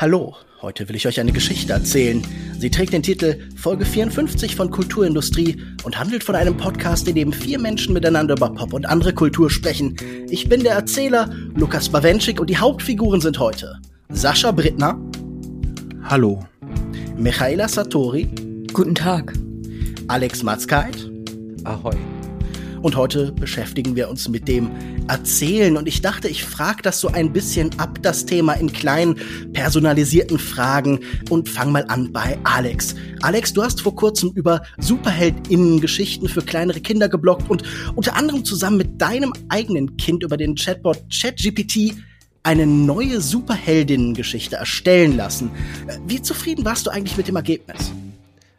Hallo, heute will ich euch eine Geschichte erzählen. Sie trägt den Titel Folge 54 von Kulturindustrie und handelt von einem Podcast, in dem vier Menschen miteinander über Pop und andere Kultur sprechen. Ich bin der Erzähler, Lukas Bawenschik, und die Hauptfiguren sind heute Sascha Brittner. Hallo. Michaela Satori. Guten Tag. Alex Matzkeit. Ahoi. Und heute beschäftigen wir uns mit dem Erzählen. Und ich dachte, ich frage das so ein bisschen ab, das Thema in kleinen, personalisierten Fragen. Und fang mal an bei Alex. Alex, du hast vor kurzem über SuperheldInnen-Geschichten für kleinere Kinder geblockt und unter anderem zusammen mit deinem eigenen Kind über den Chatbot ChatGPT eine neue Superheldinnen-Geschichte erstellen lassen. Wie zufrieden warst du eigentlich mit dem Ergebnis?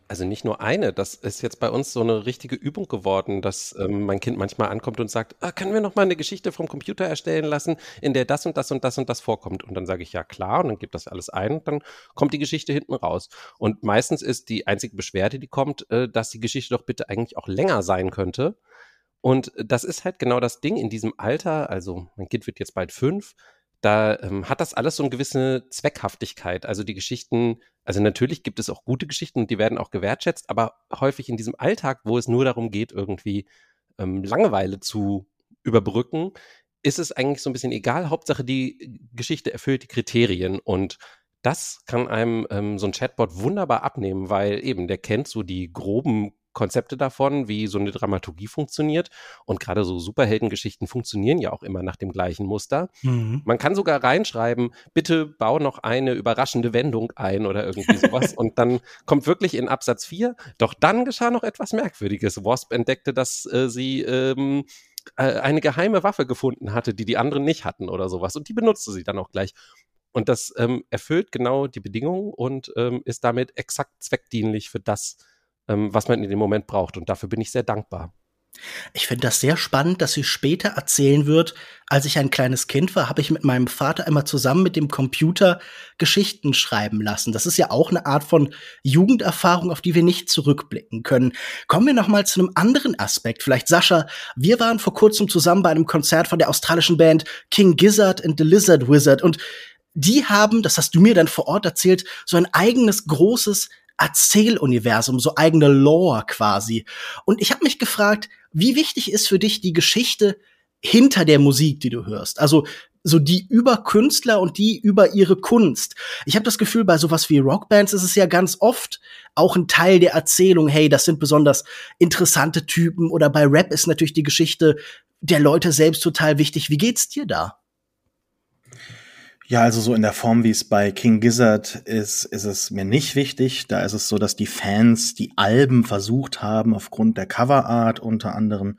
Also nicht nur eine, das ist jetzt bei uns so eine richtige Übung geworden, dass ähm, mein Kind manchmal ankommt und sagt, ah, können wir noch mal eine Geschichte vom Computer erstellen lassen, in der das und das und das und das vorkommt. Und dann sage ich ja klar und dann gibt das alles ein und dann kommt die Geschichte hinten raus. Und meistens ist die einzige Beschwerde, die kommt, äh, dass die Geschichte doch bitte eigentlich auch länger sein könnte. Und das ist halt genau das Ding in diesem Alter, also mein Kind wird jetzt bald fünf, da ähm, hat das alles so eine gewisse Zweckhaftigkeit. Also die Geschichten, also natürlich gibt es auch gute Geschichten und die werden auch gewertschätzt, aber häufig in diesem Alltag, wo es nur darum geht, irgendwie ähm, Langeweile zu überbrücken, ist es eigentlich so ein bisschen egal. Hauptsache, die Geschichte erfüllt die Kriterien und das kann einem ähm, so ein Chatbot wunderbar abnehmen, weil eben der kennt so die groben Konzepte davon, wie so eine Dramaturgie funktioniert. Und gerade so Superheldengeschichten funktionieren ja auch immer nach dem gleichen Muster. Mhm. Man kann sogar reinschreiben, bitte bau noch eine überraschende Wendung ein oder irgendwie sowas. und dann kommt wirklich in Absatz 4, doch dann geschah noch etwas Merkwürdiges. Wasp entdeckte, dass äh, sie ähm, äh, eine geheime Waffe gefunden hatte, die die anderen nicht hatten oder sowas. Und die benutzte sie dann auch gleich. Und das ähm, erfüllt genau die Bedingungen und ähm, ist damit exakt zweckdienlich für das, ähm, was man in dem Moment braucht. Und dafür bin ich sehr dankbar. Ich finde das sehr spannend, dass sie später erzählen wird, als ich ein kleines Kind war, habe ich mit meinem Vater immer zusammen mit dem Computer Geschichten schreiben lassen. Das ist ja auch eine Art von Jugenderfahrung, auf die wir nicht zurückblicken können. Kommen wir noch mal zu einem anderen Aspekt. Vielleicht Sascha, wir waren vor kurzem zusammen bei einem Konzert von der australischen Band King Gizzard and the Lizard Wizard und die haben, das hast du mir dann vor Ort erzählt, so ein eigenes großes Erzähluniversum, so eigene Lore quasi. Und ich habe mich gefragt, wie wichtig ist für dich die Geschichte hinter der Musik, die du hörst? Also so die über Künstler und die über ihre Kunst. Ich habe das Gefühl, bei sowas wie Rockbands ist es ja ganz oft auch ein Teil der Erzählung, hey, das sind besonders interessante Typen oder bei Rap ist natürlich die Geschichte der Leute selbst total wichtig. Wie geht's dir da? Ja, also so in der Form, wie es bei King Gizzard ist, ist es mir nicht wichtig. Da ist es so, dass die Fans die Alben versucht haben, aufgrund der Coverart unter anderem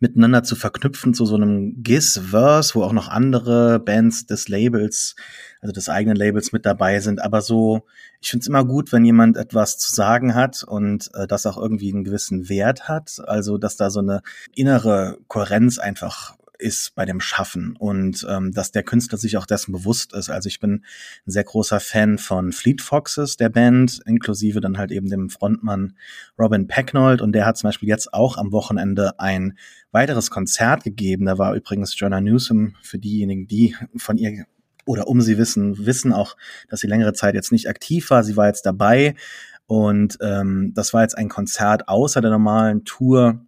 miteinander zu verknüpfen zu so einem Giz-Verse, wo auch noch andere Bands des Labels, also des eigenen Labels mit dabei sind. Aber so, ich finde es immer gut, wenn jemand etwas zu sagen hat und äh, das auch irgendwie einen gewissen Wert hat. Also, dass da so eine innere Kohärenz einfach ist bei dem Schaffen und ähm, dass der Künstler sich auch dessen bewusst ist. Also ich bin ein sehr großer Fan von Fleet Foxes, der Band, inklusive dann halt eben dem Frontmann Robin Pecknold und der hat zum Beispiel jetzt auch am Wochenende ein weiteres Konzert gegeben. Da war übrigens Jonah Newsom für diejenigen, die von ihr oder um sie wissen, wissen auch, dass sie längere Zeit jetzt nicht aktiv war. Sie war jetzt dabei und ähm, das war jetzt ein Konzert außer der normalen Tour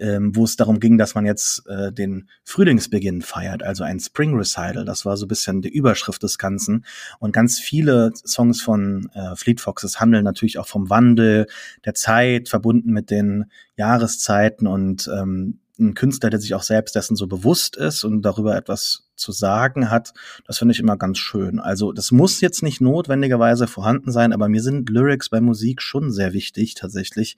ähm, wo es darum ging, dass man jetzt äh, den Frühlingsbeginn feiert, also ein Spring Recital. Das war so ein bisschen die Überschrift des Ganzen. Und ganz viele Songs von äh, Fleet Foxes handeln natürlich auch vom Wandel der Zeit, verbunden mit den Jahreszeiten und ähm, ein Künstler, der sich auch selbst dessen so bewusst ist und darüber etwas zu sagen hat, das finde ich immer ganz schön. Also das muss jetzt nicht notwendigerweise vorhanden sein, aber mir sind Lyrics bei Musik schon sehr wichtig tatsächlich.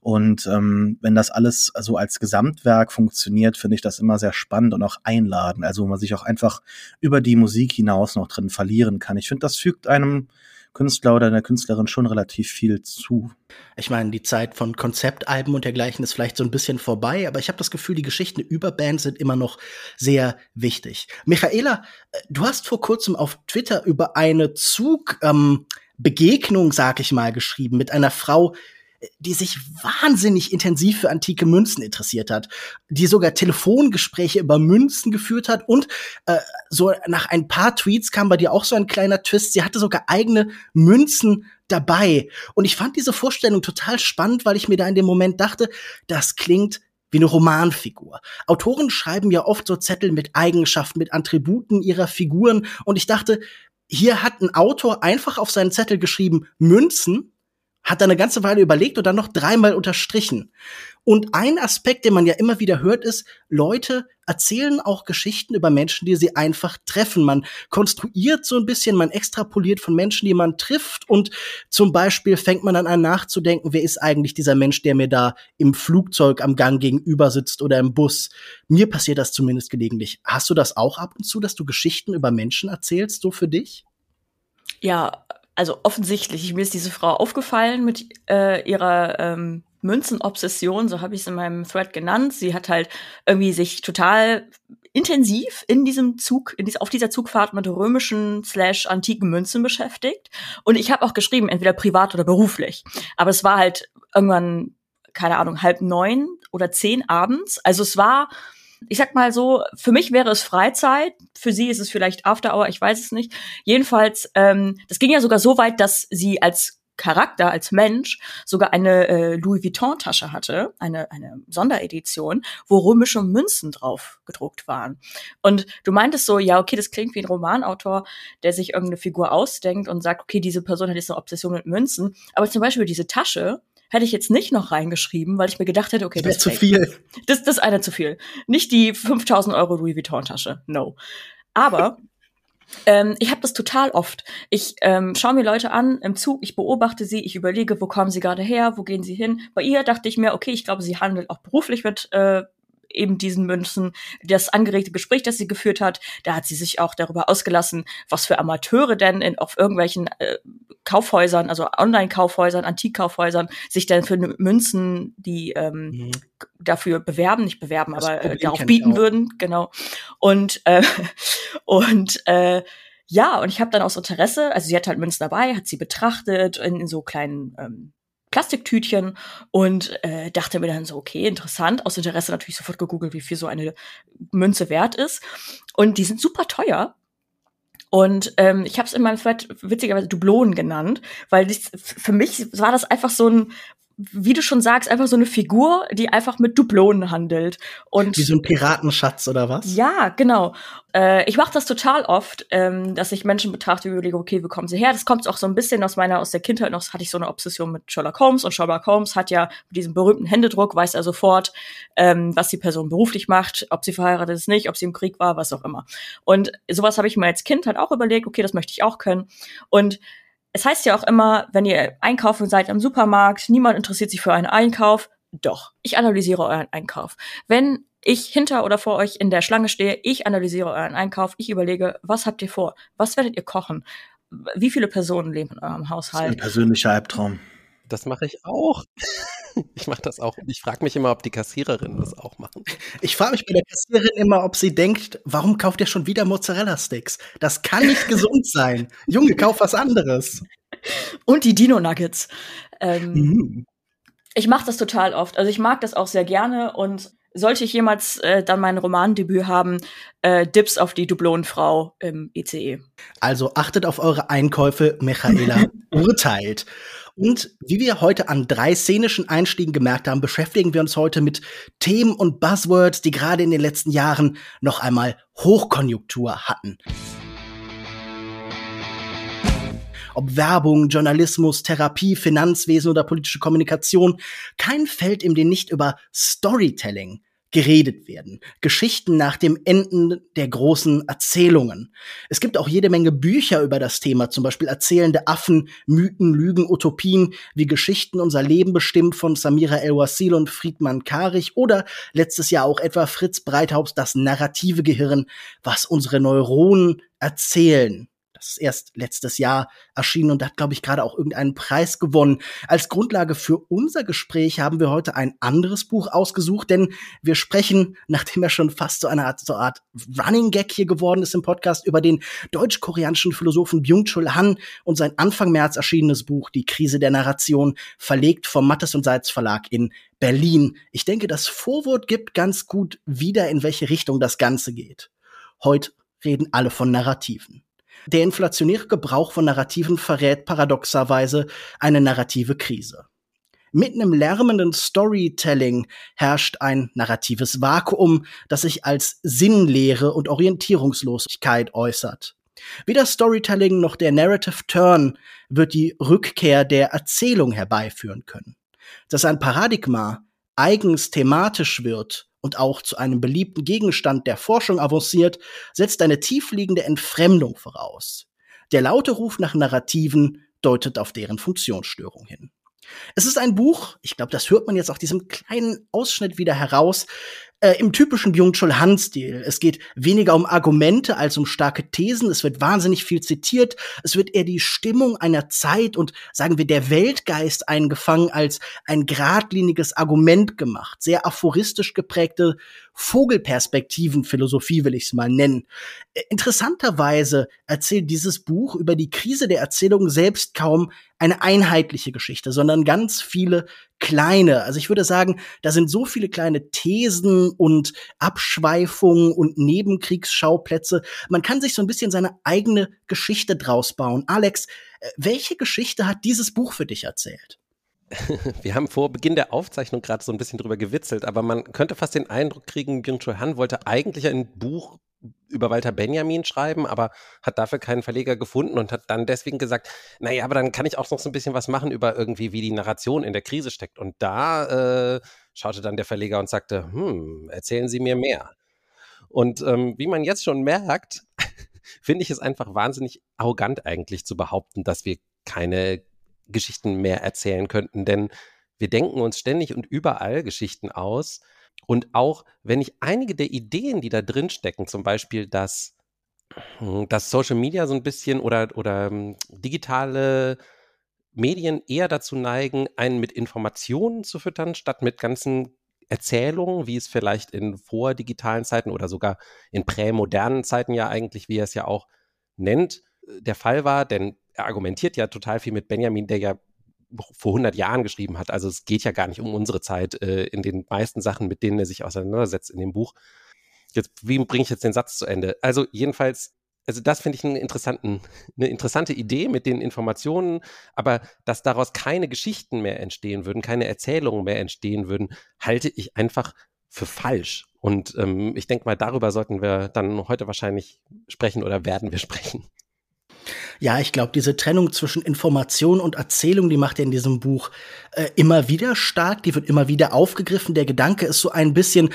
Und ähm, wenn das alles so als Gesamtwerk funktioniert, finde ich das immer sehr spannend und auch einladend. Also wo man sich auch einfach über die Musik hinaus noch drin verlieren kann. Ich finde, das fügt einem Künstler oder einer Künstlerin schon relativ viel zu. Ich meine, die Zeit von Konzeptalben und dergleichen ist vielleicht so ein bisschen vorbei, aber ich habe das Gefühl, die Geschichten über Bands sind immer noch sehr wichtig. Michaela, äh, du hast vor kurzem auf Twitter über eine Zugbegegnung, ähm, Begegnung, sag ich mal, geschrieben mit einer Frau, die sich wahnsinnig intensiv für antike Münzen interessiert hat, die sogar Telefongespräche über Münzen geführt hat und äh, so nach ein paar Tweets kam bei dir auch so ein kleiner Twist. Sie hatte sogar eigene Münzen dabei. Und ich fand diese Vorstellung total spannend, weil ich mir da in dem Moment dachte, das klingt wie eine Romanfigur. Autoren schreiben ja oft so Zettel mit Eigenschaften, mit Attributen ihrer Figuren. Und ich dachte, hier hat ein Autor einfach auf seinen Zettel geschrieben Münzen hat da eine ganze Weile überlegt und dann noch dreimal unterstrichen. Und ein Aspekt, den man ja immer wieder hört, ist, Leute erzählen auch Geschichten über Menschen, die sie einfach treffen. Man konstruiert so ein bisschen, man extrapoliert von Menschen, die man trifft und zum Beispiel fängt man dann an nachzudenken, wer ist eigentlich dieser Mensch, der mir da im Flugzeug am Gang gegenüber sitzt oder im Bus. Mir passiert das zumindest gelegentlich. Hast du das auch ab und zu, dass du Geschichten über Menschen erzählst, so für dich? Ja, also offensichtlich, mir ist diese Frau aufgefallen mit äh, ihrer ähm, Münzenobsession, so habe ich es in meinem Thread genannt. Sie hat halt irgendwie sich total intensiv in diesem Zug, in dies, auf dieser Zugfahrt mit römischen slash antiken Münzen beschäftigt. Und ich habe auch geschrieben, entweder privat oder beruflich. Aber es war halt irgendwann, keine Ahnung, halb neun oder zehn abends. Also es war ich sag mal so, für mich wäre es Freizeit, für sie ist es vielleicht After Hour, ich weiß es nicht. Jedenfalls, ähm, das ging ja sogar so weit, dass sie als Charakter, als Mensch sogar eine äh, Louis Vuitton-Tasche hatte, eine, eine Sonderedition, wo römische Münzen drauf gedruckt waren. Und du meintest so, ja, okay, das klingt wie ein Romanautor, der sich irgendeine Figur ausdenkt und sagt, okay, diese Person hat jetzt eine Obsession mit Münzen. Aber zum Beispiel diese Tasche, hätte ich jetzt nicht noch reingeschrieben, weil ich mir gedacht hätte, okay, das, das ist zu viel. Das, das ist einer zu viel. Nicht die 5000 Euro Louis Vuitton Tasche. No. Aber ähm, ich habe das total oft. Ich ähm, schaue mir Leute an im Zug, ich beobachte sie, ich überlege, wo kommen sie gerade her, wo gehen sie hin. Bei ihr dachte ich mir, okay, ich glaube, sie handelt auch beruflich mit äh, eben diesen Münzen. Das angeregte Gespräch, das sie geführt hat, da hat sie sich auch darüber ausgelassen, was für Amateure denn in, auf irgendwelchen äh, Kaufhäusern, also Online-Kaufhäusern, Antikkaufhäusern, sich denn für Münzen, die ähm, mhm. dafür bewerben, nicht bewerben, das aber äh, darauf bieten würden, genau. Und äh, und äh, ja, und ich habe dann aus Interesse, also sie hat halt Münzen dabei, hat sie betrachtet in, in so kleinen ähm, Plastiktütchen und äh, dachte mir dann so, okay, interessant. Aus Interesse natürlich sofort gegoogelt, wie viel so eine Münze wert ist. Und die sind super teuer. Und ähm, ich habe es in meinem Thread witzigerweise Dublonen genannt, weil das, für mich war das einfach so ein wie du schon sagst, einfach so eine Figur, die einfach mit Dublonen handelt. Und wie so ein Piratenschatz oder was? Ja, genau. Äh, ich mache das total oft, ähm, dass ich Menschen betrachte und überlege, okay, wo kommen sie her? Das kommt auch so ein bisschen aus meiner, aus der Kindheit noch, hatte ich so eine Obsession mit Sherlock Holmes und Sherlock Holmes hat ja mit diesem berühmten Händedruck, weiß er sofort, ähm, was die Person beruflich macht, ob sie verheiratet ist, nicht, ob sie im Krieg war, was auch immer. Und sowas habe ich mir als Kind halt auch überlegt, okay, das möchte ich auch können. Und es heißt ja auch immer, wenn ihr einkaufen seid am Supermarkt, niemand interessiert sich für einen Einkauf. Doch, ich analysiere euren Einkauf. Wenn ich hinter oder vor euch in der Schlange stehe, ich analysiere euren Einkauf, ich überlege, was habt ihr vor? Was werdet ihr kochen? Wie viele Personen leben in eurem Haushalt? Das ist ein persönlicher Albtraum. Das mache ich auch. Ich mache das auch. Ich frage mich immer, ob die Kassiererinnen das auch machen. Ich frage mich bei der Kassiererin immer, ob sie denkt, warum kauft ihr schon wieder Mozzarella-Sticks? Das kann nicht gesund sein. Junge, kauf was anderes. Und die Dino-Nuggets. Ähm, mhm. Ich mache das total oft. Also ich mag das auch sehr gerne und sollte ich jemals äh, dann mein Romandebüt haben, äh, Dips auf die Dublonenfrau im ICE. Also achtet auf eure Einkäufe, Michaela urteilt. Und wie wir heute an drei szenischen Einstiegen gemerkt haben, beschäftigen wir uns heute mit Themen und Buzzwords, die gerade in den letzten Jahren noch einmal Hochkonjunktur hatten. Ob Werbung, Journalismus, Therapie, Finanzwesen oder politische Kommunikation, kein Feld, in dem nicht über Storytelling geredet werden. Geschichten nach dem Enden der großen Erzählungen. Es gibt auch jede Menge Bücher über das Thema, zum Beispiel Erzählende Affen, Mythen, Lügen, Utopien, wie Geschichten unser Leben bestimmt von Samira El-Wasil und Friedmann Karich oder letztes Jahr auch etwa Fritz Breithaus Das narrative Gehirn, was unsere Neuronen erzählen. Das ist erst letztes Jahr erschienen und hat, glaube ich, gerade auch irgendeinen Preis gewonnen. Als Grundlage für unser Gespräch haben wir heute ein anderes Buch ausgesucht, denn wir sprechen, nachdem er schon fast so eine Art, so Art Running Gag hier geworden ist im Podcast, über den deutsch-koreanischen Philosophen Byung-Chul Han und sein Anfang März erschienenes Buch Die Krise der Narration, verlegt vom Mattes und Seitz Verlag in Berlin. Ich denke, das Vorwort gibt ganz gut wieder, in welche Richtung das Ganze geht. Heute reden alle von Narrativen. Der inflationäre Gebrauch von Narrativen verrät paradoxerweise eine narrative Krise. Mitten im lärmenden Storytelling herrscht ein narratives Vakuum, das sich als Sinnlehre und Orientierungslosigkeit äußert. Weder Storytelling noch der Narrative Turn wird die Rückkehr der Erzählung herbeiführen können. Dass ein Paradigma eigens thematisch wird und auch zu einem beliebten Gegenstand der Forschung avanciert, setzt eine tiefliegende Entfremdung voraus. Der laute Ruf nach Narrativen deutet auf deren Funktionsstörung hin. Es ist ein Buch, ich glaube, das hört man jetzt auch diesem kleinen Ausschnitt wieder heraus, äh, im typischen Byung-Chul Han-Stil. Es geht weniger um Argumente als um starke Thesen. Es wird wahnsinnig viel zitiert. Es wird eher die Stimmung einer Zeit und sagen wir der Weltgeist eingefangen als ein geradliniges Argument gemacht. Sehr aphoristisch geprägte Vogelperspektiven-Philosophie will ich es mal nennen. Äh, interessanterweise erzählt dieses Buch über die Krise der Erzählung selbst kaum eine einheitliche Geschichte, sondern ganz viele kleine. Also ich würde sagen, da sind so viele kleine Thesen und Abschweifungen und Nebenkriegsschauplätze. Man kann sich so ein bisschen seine eigene Geschichte draus bauen. Alex, äh, welche Geschichte hat dieses Buch für dich erzählt? Wir haben vor Beginn der Aufzeichnung gerade so ein bisschen drüber gewitzelt, aber man könnte fast den Eindruck kriegen, Byung-Chul Han wollte eigentlich ein Buch über Walter Benjamin schreiben, aber hat dafür keinen Verleger gefunden und hat dann deswegen gesagt, naja, aber dann kann ich auch noch so ein bisschen was machen über irgendwie, wie die Narration in der Krise steckt. Und da äh, schaute dann der Verleger und sagte, hm, erzählen Sie mir mehr. Und ähm, wie man jetzt schon merkt, finde ich es einfach wahnsinnig arrogant eigentlich zu behaupten, dass wir keine Geschichten mehr erzählen könnten, denn wir denken uns ständig und überall Geschichten aus. Und auch wenn ich einige der Ideen, die da drin stecken, zum Beispiel, dass, hm, dass Social Media so ein bisschen oder, oder hm, digitale Medien eher dazu neigen, einen mit Informationen zu füttern, statt mit ganzen Erzählungen, wie es vielleicht in vordigitalen Zeiten oder sogar in prämodernen Zeiten ja eigentlich, wie er es ja auch nennt, äh, der Fall war, denn er argumentiert ja total viel mit Benjamin, der ja vor 100 Jahren geschrieben hat. Also es geht ja gar nicht um unsere Zeit äh, in den meisten Sachen, mit denen er sich auseinandersetzt in dem Buch. Jetzt, wie bringe ich jetzt den Satz zu Ende? Also jedenfalls, also das finde ich einen interessanten, eine interessante Idee mit den Informationen, aber dass daraus keine Geschichten mehr entstehen würden, keine Erzählungen mehr entstehen würden, halte ich einfach für falsch. Und ähm, ich denke mal, darüber sollten wir dann heute wahrscheinlich sprechen oder werden wir sprechen. Ja, ich glaube, diese Trennung zwischen Information und Erzählung, die macht er in diesem Buch äh, immer wieder stark, die wird immer wieder aufgegriffen. Der Gedanke ist so ein bisschen,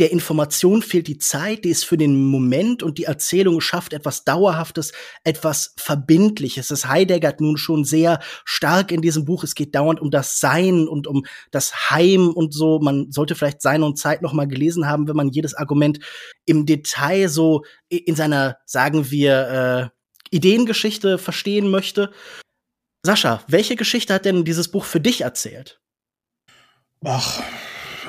der Information fehlt die Zeit, die ist für den Moment und die Erzählung schafft etwas Dauerhaftes, etwas Verbindliches. Das Heidegger nun schon sehr stark in diesem Buch. Es geht dauernd um das Sein und um das Heim und so. Man sollte vielleicht Sein und Zeit noch mal gelesen haben, wenn man jedes Argument im Detail so in seiner, sagen wir, äh, Ideengeschichte verstehen möchte. Sascha, welche Geschichte hat denn dieses Buch für dich erzählt? Ach,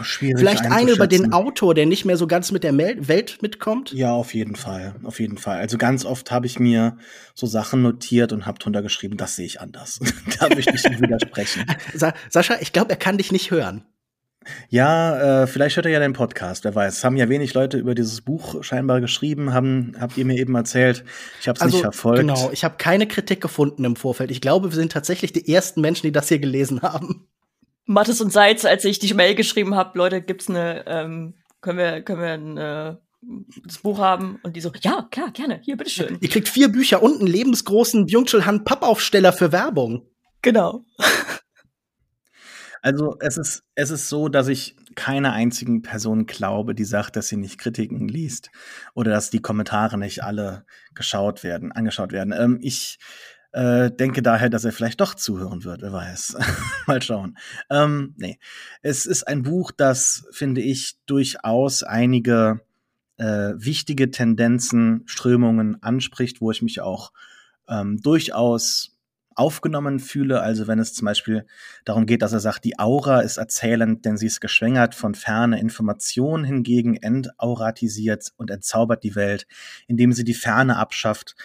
schwierig. Vielleicht eine über den Autor, der nicht mehr so ganz mit der Welt mitkommt? Ja, auf jeden Fall. Auf jeden Fall. Also ganz oft habe ich mir so Sachen notiert und habe drunter geschrieben, das sehe ich anders. da möchte ich nicht widersprechen. Sa Sascha, ich glaube, er kann dich nicht hören. Ja, äh, vielleicht hört er ja den Podcast, wer weiß. Es haben ja wenig Leute über dieses Buch scheinbar geschrieben, haben, habt ihr mir eben erzählt. Ich habe es also, nicht verfolgt. Genau, ich habe keine Kritik gefunden im Vorfeld. Ich glaube, wir sind tatsächlich die ersten Menschen, die das hier gelesen haben. Mattes und Seitz, als ich die Mail geschrieben habe, Leute, gibt's eine, ähm, können wir, können wir ein, äh, das Buch haben und die so, ja, klar, gerne, hier, bitteschön. Ihr kriegt vier Bücher und einen lebensgroßen Byung-Chul Han Pappaufsteller für Werbung. Genau. Also es ist, es ist so, dass ich keiner einzigen Person glaube, die sagt, dass sie nicht Kritiken liest oder dass die Kommentare nicht alle geschaut werden, angeschaut werden. Ähm, ich äh, denke daher, dass er vielleicht doch zuhören wird, wer weiß. Mal schauen. Ähm, nee. Es ist ein Buch, das, finde ich, durchaus einige äh, wichtige Tendenzen, Strömungen anspricht, wo ich mich auch ähm, durchaus aufgenommen fühle. Also wenn es zum Beispiel darum geht, dass er sagt, die Aura ist erzählend, denn sie ist geschwängert von ferne Information, hingegen entauratisiert und entzaubert die Welt, indem sie die Ferne abschafft.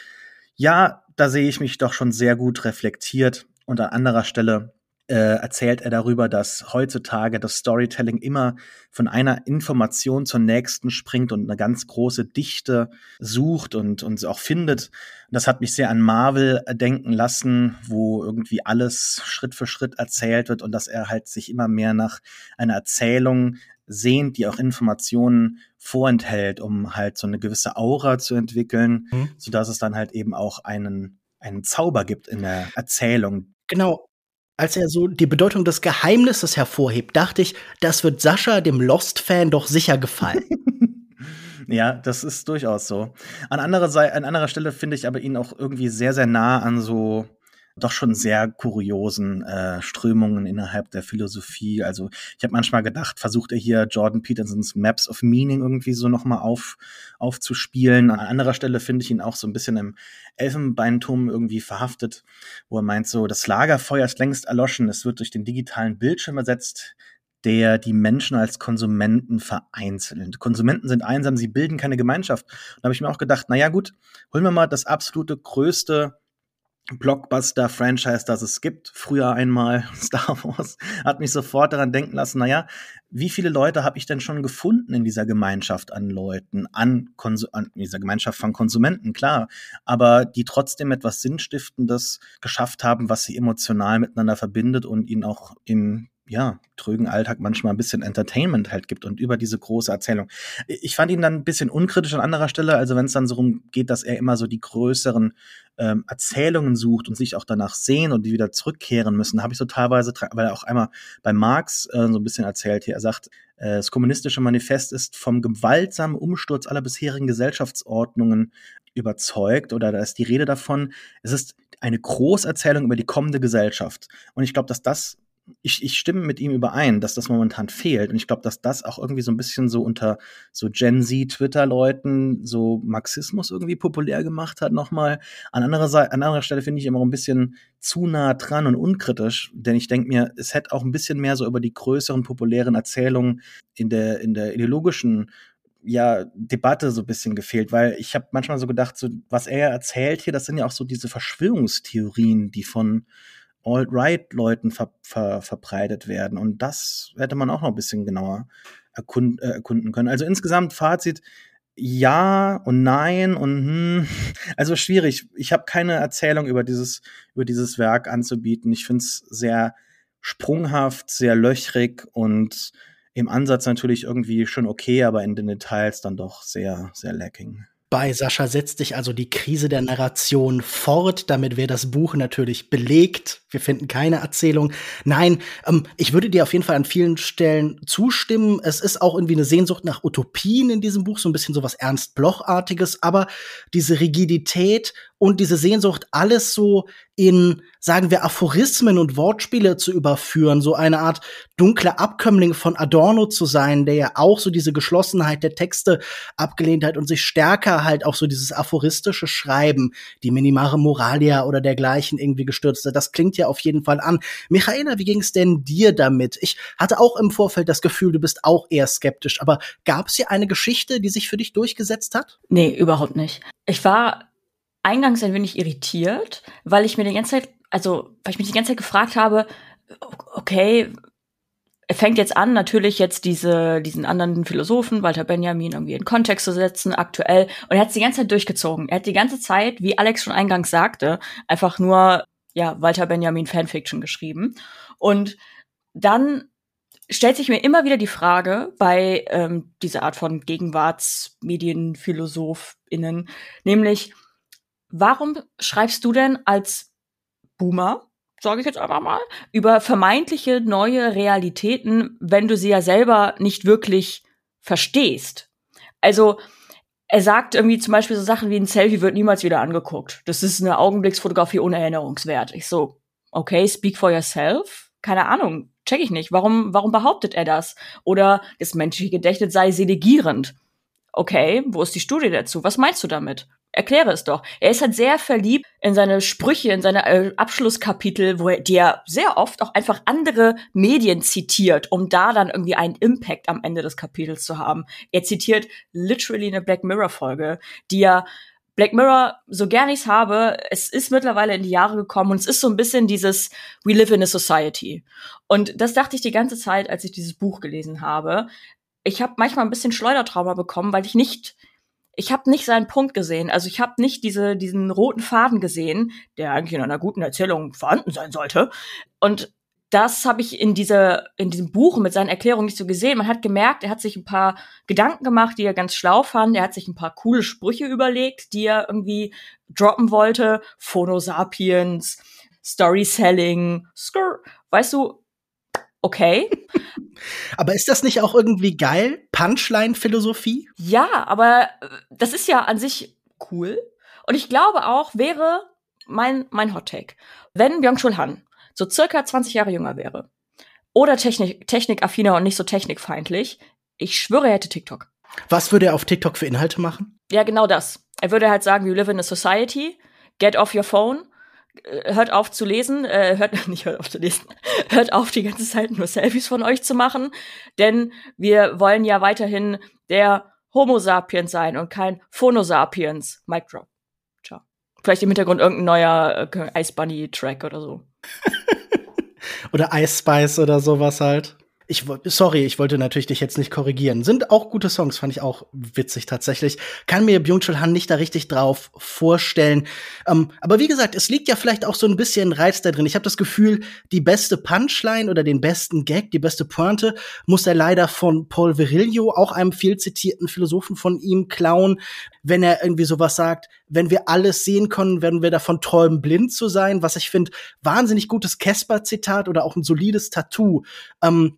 Ja, da sehe ich mich doch schon sehr gut reflektiert. Und an anderer Stelle äh, erzählt er darüber, dass heutzutage das Storytelling immer von einer Information zur nächsten springt und eine ganz große Dichte sucht und, und auch findet. Das hat mich sehr an Marvel denken lassen, wo irgendwie alles Schritt für Schritt erzählt wird und dass er halt sich immer mehr nach einer Erzählung sehnt, die auch Informationen vorenthält, um halt so eine gewisse Aura zu entwickeln, mhm. so dass es dann halt eben auch einen einen Zauber gibt in der Erzählung. Genau, als er so die Bedeutung des Geheimnisses hervorhebt, dachte ich, das wird Sascha, dem Lost-Fan, doch sicher gefallen. ja, das ist durchaus so. An anderer, Seite, an anderer Stelle finde ich aber ihn auch irgendwie sehr, sehr nah an so doch schon sehr kuriosen äh, Strömungen innerhalb der Philosophie. Also ich habe manchmal gedacht, versucht er hier Jordan Petersons Maps of Meaning irgendwie so nochmal auf, aufzuspielen. An anderer Stelle finde ich ihn auch so ein bisschen im Elfenbeinturm irgendwie verhaftet, wo er meint so, das Lagerfeuer ist längst erloschen, es wird durch den digitalen Bildschirm ersetzt, der die Menschen als Konsumenten vereinzelt. Konsumenten sind einsam, sie bilden keine Gemeinschaft. da habe ich mir auch gedacht, na ja gut, holen wir mal das absolute größte Blockbuster-Franchise, das es gibt. Früher einmal Star Wars hat mich sofort daran denken lassen, naja, wie viele Leute habe ich denn schon gefunden in dieser Gemeinschaft an Leuten, an, Konsu an dieser Gemeinschaft von Konsumenten, klar, aber die trotzdem etwas Sinnstiftendes geschafft haben, was sie emotional miteinander verbindet und ihnen auch im ja, trögen Alltag manchmal ein bisschen Entertainment halt gibt und über diese große Erzählung. Ich fand ihn dann ein bisschen unkritisch an anderer Stelle, also wenn es dann so rum geht, dass er immer so die größeren ähm, Erzählungen sucht und sich auch danach sehen und die wieder zurückkehren müssen, habe ich so teilweise, weil er auch einmal bei Marx äh, so ein bisschen erzählt hier, er sagt, äh, das kommunistische Manifest ist vom gewaltsamen Umsturz aller bisherigen Gesellschaftsordnungen überzeugt oder da ist die Rede davon, es ist eine Großerzählung über die kommende Gesellschaft. Und ich glaube, dass das ich, ich stimme mit ihm überein, dass das momentan fehlt. Und ich glaube, dass das auch irgendwie so ein bisschen so unter so Gen Z-Twitter-Leuten so Marxismus irgendwie populär gemacht hat nochmal. An anderer, Seite, an anderer Stelle finde ich immer ein bisschen zu nah dran und unkritisch, denn ich denke mir, es hätte auch ein bisschen mehr so über die größeren populären Erzählungen in der, in der ideologischen ja, Debatte so ein bisschen gefehlt, weil ich habe manchmal so gedacht, so, was er erzählt hier, das sind ja auch so diese Verschwörungstheorien, die von Alt-Right-Leuten ver ver verbreitet werden. Und das hätte man auch noch ein bisschen genauer erkund äh, erkunden können. Also insgesamt Fazit, ja und nein und hm. Also schwierig. Ich habe keine Erzählung über dieses, über dieses Werk anzubieten. Ich finde es sehr sprunghaft, sehr löchrig und im Ansatz natürlich irgendwie schon okay, aber in den Details dann doch sehr, sehr lacking. Bei Sascha setzt sich also die Krise der Narration fort. Damit wäre das Buch natürlich belegt. Wir finden keine Erzählung. Nein, ähm, ich würde dir auf jeden Fall an vielen Stellen zustimmen. Es ist auch irgendwie eine Sehnsucht nach Utopien in diesem Buch, so ein bisschen sowas Ernst Bloch-artiges. Aber diese Rigidität und diese Sehnsucht, alles so in, sagen wir, Aphorismen und Wortspiele zu überführen, so eine Art dunkler Abkömmling von Adorno zu sein, der ja auch so diese Geschlossenheit der Texte abgelehnt hat und sich stärker halt auch so dieses aphoristische Schreiben, die Minimare Moralia oder dergleichen irgendwie gestürzt hat. Das klingt ja auf jeden Fall an. Michaela, wie ging es denn dir damit? Ich hatte auch im Vorfeld das Gefühl, du bist auch eher skeptisch, aber gab es hier eine Geschichte, die sich für dich durchgesetzt hat? Nee, überhaupt nicht. Ich war eingangs ein wenig irritiert, weil ich mir die ganze Zeit, also weil ich mich die ganze Zeit gefragt habe, okay, er fängt jetzt an, natürlich jetzt diese, diesen anderen Philosophen, Walter Benjamin, irgendwie in Kontext zu setzen, aktuell. Und er hat es die ganze Zeit durchgezogen. Er hat die ganze Zeit, wie Alex schon eingangs sagte, einfach nur, ja, Walter Benjamin Fanfiction geschrieben. Und dann stellt sich mir immer wieder die Frage bei ähm, dieser Art von Gegenwartsmedienphilosophinnen, nämlich, warum schreibst du denn als Boomer, sage ich jetzt einfach mal, über vermeintliche neue Realitäten, wenn du sie ja selber nicht wirklich verstehst? Also, er sagt irgendwie zum Beispiel so Sachen wie ein Selfie wird niemals wieder angeguckt. Das ist eine Augenblicksfotografie ohne Erinnerungswert. Ich so, okay, speak for yourself. Keine Ahnung, check ich nicht. Warum, warum behauptet er das? Oder das menschliche Gedächtnis sei seligierend. Okay, wo ist die Studie dazu? Was meinst du damit? Erkläre es doch. Er ist halt sehr verliebt in seine Sprüche, in seine äh, Abschlusskapitel, wo er, die er sehr oft auch einfach andere Medien zitiert, um da dann irgendwie einen Impact am Ende des Kapitels zu haben. Er zitiert literally eine Black Mirror Folge, die er Black Mirror, so gern ich es habe, es ist mittlerweile in die Jahre gekommen und es ist so ein bisschen dieses We live in a society. Und das dachte ich die ganze Zeit, als ich dieses Buch gelesen habe. Ich habe manchmal ein bisschen Schleudertrauma bekommen, weil ich nicht ich habe nicht seinen Punkt gesehen. Also ich habe nicht diese, diesen roten Faden gesehen, der eigentlich in einer guten Erzählung vorhanden sein sollte. Und das habe ich in dieser in diesem Buch mit seinen Erklärungen nicht so gesehen. Man hat gemerkt, er hat sich ein paar Gedanken gemacht, die er ganz schlau fand. Er hat sich ein paar coole Sprüche überlegt, die er irgendwie droppen wollte. Phono Sapiens, Story Selling, Skrr. Weißt du, okay. Aber ist das nicht auch irgendwie geil? Punchline-Philosophie? Ja, aber äh, das ist ja an sich cool. Und ich glaube auch, wäre mein, mein Hot Take, wenn Byung-Chul Han so circa 20 Jahre jünger wäre oder Technik, technikaffiner und nicht so technikfeindlich, ich schwöre, er hätte TikTok. Was würde er auf TikTok für Inhalte machen? Ja, genau das. Er würde halt sagen, you live in a society, get off your phone, hört auf zu lesen, äh, hört nicht hört auf zu lesen, hört auf die ganze Zeit nur Selfies von euch zu machen, denn wir wollen ja weiterhin der Homo sapiens sein und kein Phono sapiens. Mic drop. Ciao. Vielleicht im Hintergrund irgendein neuer äh, Ice Bunny Track oder so. oder Ice Spice oder sowas halt. Ich, sorry, ich wollte natürlich dich jetzt nicht korrigieren. Sind auch gute Songs, fand ich auch witzig tatsächlich. Kann mir Byung-Chul Han nicht da richtig drauf vorstellen. Ähm, aber wie gesagt, es liegt ja vielleicht auch so ein bisschen Reiz da drin. Ich habe das Gefühl, die beste Punchline oder den besten Gag, die beste Pointe muss er leider von Paul Virilio, auch einem viel zitierten Philosophen von ihm, klauen, wenn er irgendwie sowas sagt, wenn wir alles sehen können, werden wir davon träumen, blind zu sein, was ich finde, wahnsinnig gutes Casper-Zitat oder auch ein solides Tattoo. Ähm,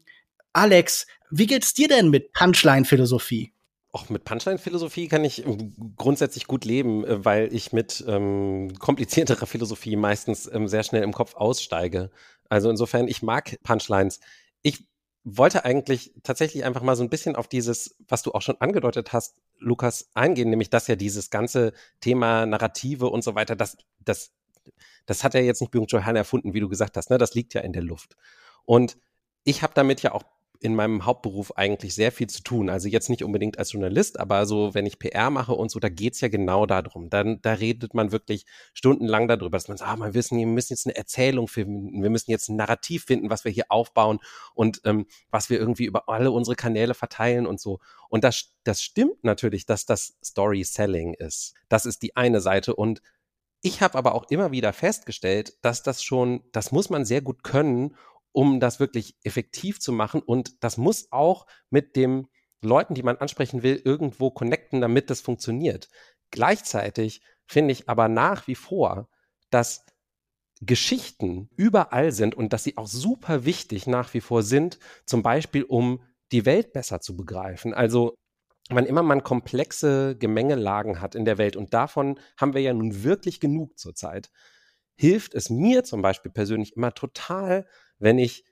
Alex, wie geht's dir denn mit Punchline-Philosophie? Auch mit Punchline-Philosophie kann ich ähm, grundsätzlich gut leben, äh, weil ich mit ähm, komplizierterer Philosophie meistens ähm, sehr schnell im Kopf aussteige. Also insofern, ich mag Punchlines. Ich wollte eigentlich tatsächlich einfach mal so ein bisschen auf dieses, was du auch schon angedeutet hast, Lukas, eingehen, nämlich dass ja dieses ganze Thema Narrative und so weiter, das, das, das hat er jetzt nicht Byung-Chul Han erfunden, wie du gesagt hast, ne? Das liegt ja in der Luft. Und ich habe damit ja auch in meinem Hauptberuf eigentlich sehr viel zu tun. Also jetzt nicht unbedingt als Journalist, aber so, wenn ich PR mache und so, da geht's ja genau darum. Dann, da redet man wirklich stundenlang darüber, dass man sagt, ah, wir wissen, wir müssen jetzt eine Erzählung finden, wir müssen jetzt ein Narrativ finden, was wir hier aufbauen und ähm, was wir irgendwie über alle unsere Kanäle verteilen und so. Und das, das stimmt natürlich, dass das Story-Selling ist. Das ist die eine Seite und ich habe aber auch immer wieder festgestellt, dass das schon, das muss man sehr gut können, um das wirklich effektiv zu machen. Und das muss auch mit den Leuten, die man ansprechen will, irgendwo connecten, damit das funktioniert. Gleichzeitig finde ich aber nach wie vor, dass Geschichten überall sind und dass sie auch super wichtig nach wie vor sind, zum Beispiel um die Welt besser zu begreifen. Also wann immer man komplexe Gemengelagen hat in der Welt und davon haben wir ja nun wirklich genug zurzeit, hilft es mir zum Beispiel persönlich immer total, wenn ich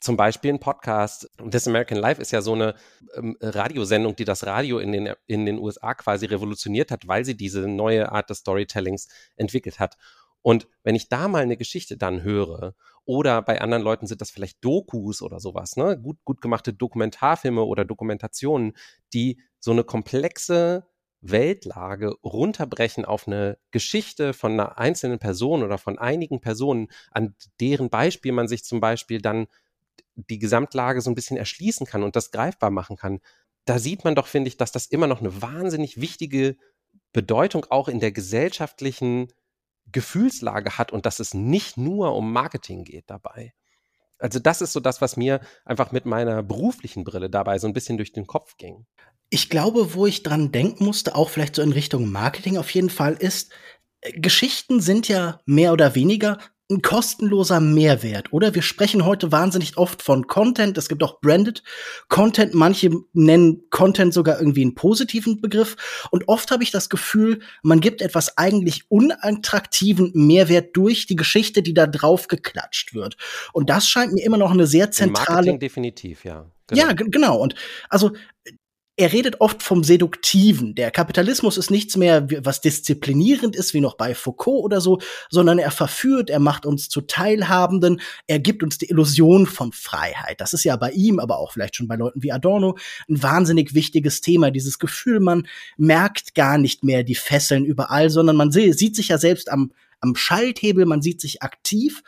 zum Beispiel einen Podcast, This American Life ist ja so eine ähm, Radiosendung, die das Radio in den, in den USA quasi revolutioniert hat, weil sie diese neue Art des Storytellings entwickelt hat. Und wenn ich da mal eine Geschichte dann höre, oder bei anderen Leuten sind das vielleicht Dokus oder sowas, ne? Gut, gut gemachte Dokumentarfilme oder Dokumentationen, die so eine komplexe Weltlage runterbrechen auf eine Geschichte von einer einzelnen Person oder von einigen Personen, an deren Beispiel man sich zum Beispiel dann die Gesamtlage so ein bisschen erschließen kann und das greifbar machen kann, da sieht man doch, finde ich, dass das immer noch eine wahnsinnig wichtige Bedeutung auch in der gesellschaftlichen Gefühlslage hat und dass es nicht nur um Marketing geht dabei. Also das ist so das, was mir einfach mit meiner beruflichen Brille dabei so ein bisschen durch den Kopf ging. Ich glaube, wo ich dran denken musste, auch vielleicht so in Richtung Marketing auf jeden Fall, ist, äh, Geschichten sind ja mehr oder weniger ein kostenloser Mehrwert, oder? Wir sprechen heute wahnsinnig oft von Content. Es gibt auch branded Content. Manche nennen Content sogar irgendwie einen positiven Begriff. Und oft habe ich das Gefühl, man gibt etwas eigentlich unattraktiven Mehrwert durch die Geschichte, die da drauf geklatscht wird. Und das scheint mir immer noch eine sehr zentrale. Im Marketing definitiv, ja. Genau. Ja, genau. Und also er redet oft vom Seduktiven. Der Kapitalismus ist nichts mehr, was disziplinierend ist, wie noch bei Foucault oder so, sondern er verführt, er macht uns zu Teilhabenden, er gibt uns die Illusion von Freiheit. Das ist ja bei ihm, aber auch vielleicht schon bei Leuten wie Adorno, ein wahnsinnig wichtiges Thema. Dieses Gefühl, man merkt gar nicht mehr die Fesseln überall, sondern man sieht sich ja selbst am, am Schalthebel, man sieht sich aktiv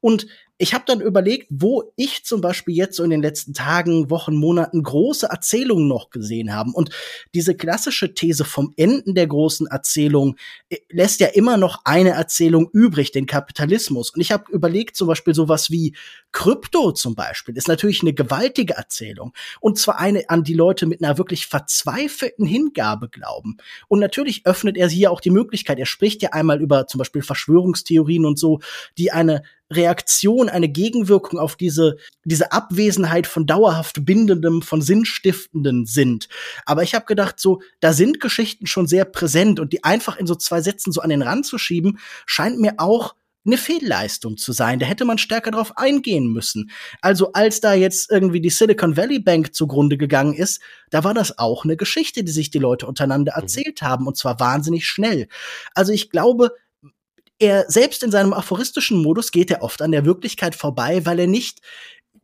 und ich habe dann überlegt, wo ich zum Beispiel jetzt so in den letzten Tagen, Wochen, Monaten große Erzählungen noch gesehen habe. Und diese klassische These vom Enden der großen Erzählung äh, lässt ja immer noch eine Erzählung übrig, den Kapitalismus. Und ich habe überlegt, zum Beispiel sowas wie Krypto zum Beispiel ist natürlich eine gewaltige Erzählung. Und zwar eine, an die Leute mit einer wirklich verzweifelten Hingabe glauben. Und natürlich öffnet er hier auch die Möglichkeit, er spricht ja einmal über zum Beispiel Verschwörungstheorien und so, die eine Reaktion, eine Gegenwirkung auf diese, diese Abwesenheit von dauerhaft bindendem, von sinnstiftenden sind. Aber ich habe gedacht, so, da sind Geschichten schon sehr präsent und die einfach in so zwei Sätzen so an den Rand zu schieben, scheint mir auch eine Fehlleistung zu sein. Da hätte man stärker drauf eingehen müssen. Also als da jetzt irgendwie die Silicon Valley Bank zugrunde gegangen ist, da war das auch eine Geschichte, die sich die Leute untereinander mhm. erzählt haben und zwar wahnsinnig schnell. Also ich glaube, er selbst in seinem aphoristischen Modus geht er oft an der Wirklichkeit vorbei, weil er nicht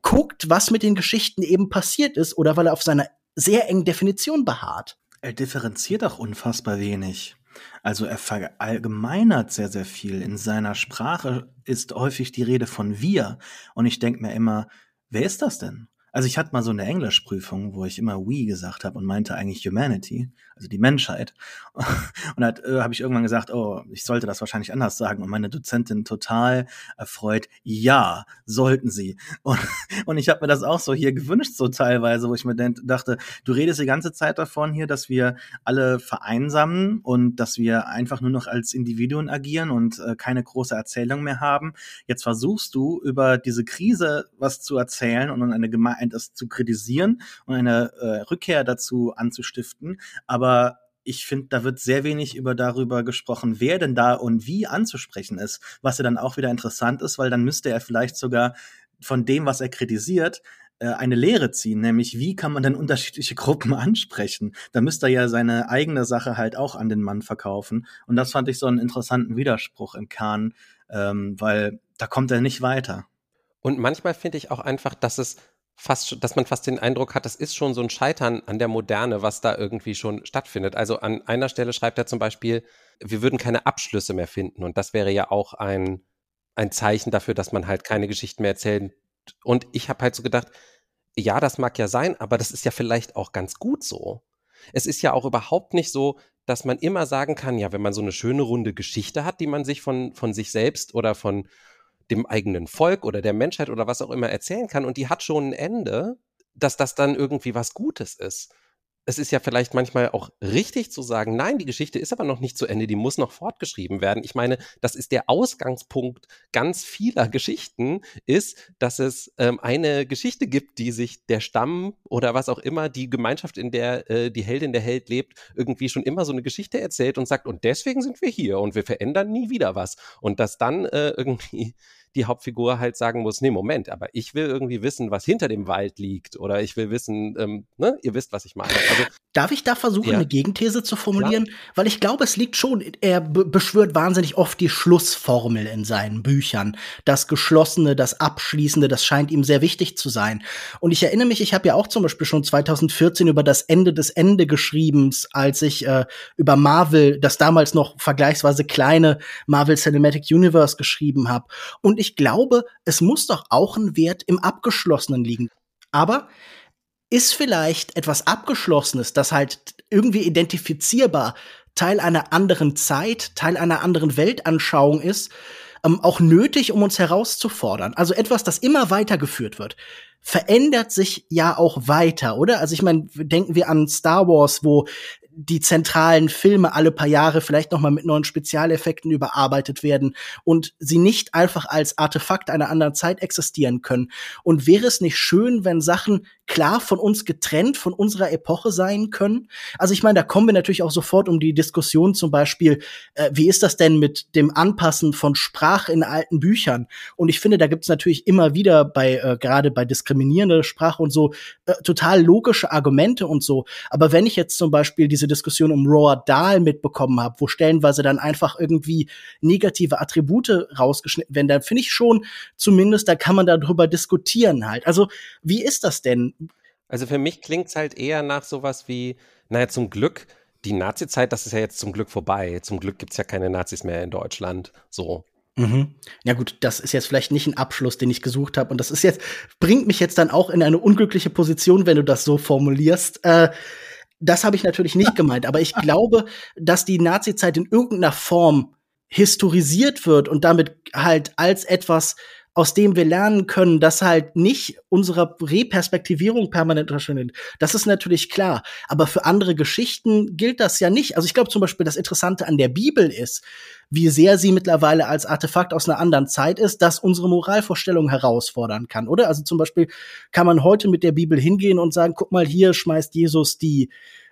guckt, was mit den Geschichten eben passiert ist oder weil er auf seiner sehr engen Definition beharrt. Er differenziert auch unfassbar wenig. Also er verallgemeinert sehr, sehr viel. In seiner Sprache ist häufig die Rede von wir. Und ich denke mir immer, wer ist das denn? Also ich hatte mal so eine Englischprüfung, wo ich immer we gesagt habe und meinte eigentlich humanity, also die Menschheit. Und da äh, habe ich irgendwann gesagt, oh, ich sollte das wahrscheinlich anders sagen. Und meine Dozentin total erfreut, ja, sollten sie. Und, und ich habe mir das auch so hier gewünscht, so teilweise, wo ich mir dachte, du redest die ganze Zeit davon hier, dass wir alle vereinsamen und dass wir einfach nur noch als Individuen agieren und äh, keine große Erzählung mehr haben. Jetzt versuchst du über diese Krise was zu erzählen und eine Gemeinde das zu kritisieren und eine äh, Rückkehr dazu anzustiften. Aber ich finde, da wird sehr wenig über darüber gesprochen, wer denn da und wie anzusprechen ist, was ja dann auch wieder interessant ist, weil dann müsste er vielleicht sogar von dem, was er kritisiert, äh, eine Lehre ziehen, nämlich wie kann man denn unterschiedliche Gruppen ansprechen? Da müsste er ja seine eigene Sache halt auch an den Mann verkaufen. Und das fand ich so einen interessanten Widerspruch im Kern, ähm, weil da kommt er nicht weiter. Und manchmal finde ich auch einfach, dass es fast, dass man fast den Eindruck hat, das ist schon so ein Scheitern an der Moderne, was da irgendwie schon stattfindet. Also an einer Stelle schreibt er zum Beispiel, wir würden keine Abschlüsse mehr finden. Und das wäre ja auch ein, ein Zeichen dafür, dass man halt keine Geschichten mehr erzählt. Und ich habe halt so gedacht, ja, das mag ja sein, aber das ist ja vielleicht auch ganz gut so. Es ist ja auch überhaupt nicht so, dass man immer sagen kann, ja, wenn man so eine schöne runde Geschichte hat, die man sich von, von sich selbst oder von, dem eigenen Volk oder der Menschheit oder was auch immer erzählen kann und die hat schon ein Ende, dass das dann irgendwie was Gutes ist. Es ist ja vielleicht manchmal auch richtig zu sagen, nein, die Geschichte ist aber noch nicht zu Ende, die muss noch fortgeschrieben werden. Ich meine, das ist der Ausgangspunkt ganz vieler Geschichten, ist, dass es ähm, eine Geschichte gibt, die sich der Stamm oder was auch immer, die Gemeinschaft, in der äh, die Heldin der Held lebt, irgendwie schon immer so eine Geschichte erzählt und sagt, und deswegen sind wir hier und wir verändern nie wieder was. Und dass dann äh, irgendwie die Hauptfigur halt sagen muss, nee, Moment, aber ich will irgendwie wissen, was hinter dem Wald liegt oder ich will wissen, ähm, ne, ihr wisst, was ich meine. Also, Darf ich da versuchen, ja. eine Gegenthese zu formulieren? Klar. Weil ich glaube, es liegt schon, er beschwört wahnsinnig oft die Schlussformel in seinen Büchern. Das Geschlossene, das Abschließende, das scheint ihm sehr wichtig zu sein. Und ich erinnere mich, ich habe ja auch zum Beispiel schon 2014 über das Ende des Ende geschrieben, als ich äh, über Marvel, das damals noch vergleichsweise kleine Marvel Cinematic Universe geschrieben habe. Und ich glaube, es muss doch auch ein Wert im Abgeschlossenen liegen. Aber ist vielleicht etwas Abgeschlossenes, das halt irgendwie identifizierbar Teil einer anderen Zeit, Teil einer anderen Weltanschauung ist, ähm, auch nötig, um uns herauszufordern. Also etwas, das immer weitergeführt wird, verändert sich ja auch weiter, oder? Also ich meine, denken wir an Star Wars, wo die zentralen Filme alle paar Jahre vielleicht noch mal mit neuen Spezialeffekten überarbeitet werden und sie nicht einfach als Artefakt einer anderen Zeit existieren können. Und wäre es nicht schön, wenn Sachen klar von uns getrennt, von unserer Epoche sein können? Also ich meine, da kommen wir natürlich auch sofort um die Diskussion zum Beispiel, äh, wie ist das denn mit dem Anpassen von Sprache in alten Büchern? Und ich finde, da gibt es natürlich immer wieder bei, äh, gerade bei diskriminierender Sprache und so, äh, total logische Argumente und so. Aber wenn ich jetzt zum Beispiel diese Diskussion um Roald Dahl mitbekommen habe, wo stellenweise dann einfach irgendwie negative Attribute rausgeschnitten werden, dann finde ich schon, zumindest, da kann man darüber diskutieren halt. Also, wie ist das denn? Also für mich klingt es halt eher nach sowas wie, naja, zum Glück, die Nazi-Zeit, das ist ja jetzt zum Glück vorbei. Zum Glück gibt es ja keine Nazis mehr in Deutschland. So. Mhm. Ja gut, das ist jetzt vielleicht nicht ein Abschluss, den ich gesucht habe. Und das ist jetzt, bringt mich jetzt dann auch in eine unglückliche Position, wenn du das so formulierst. Äh, das habe ich natürlich nicht gemeint, aber ich glaube, dass die Nazi-Zeit in irgendeiner Form historisiert wird und damit halt als etwas aus dem wir lernen können, dass halt nicht unsere Reperspektivierung permanent stattfindet. Das ist natürlich klar. Aber für andere Geschichten gilt das ja nicht. Also ich glaube zum Beispiel, das Interessante an der Bibel ist, wie sehr sie mittlerweile als Artefakt aus einer anderen Zeit ist, das unsere Moralvorstellung herausfordern kann, oder? Also zum Beispiel kann man heute mit der Bibel hingehen und sagen, guck mal, hier schmeißt Jesus die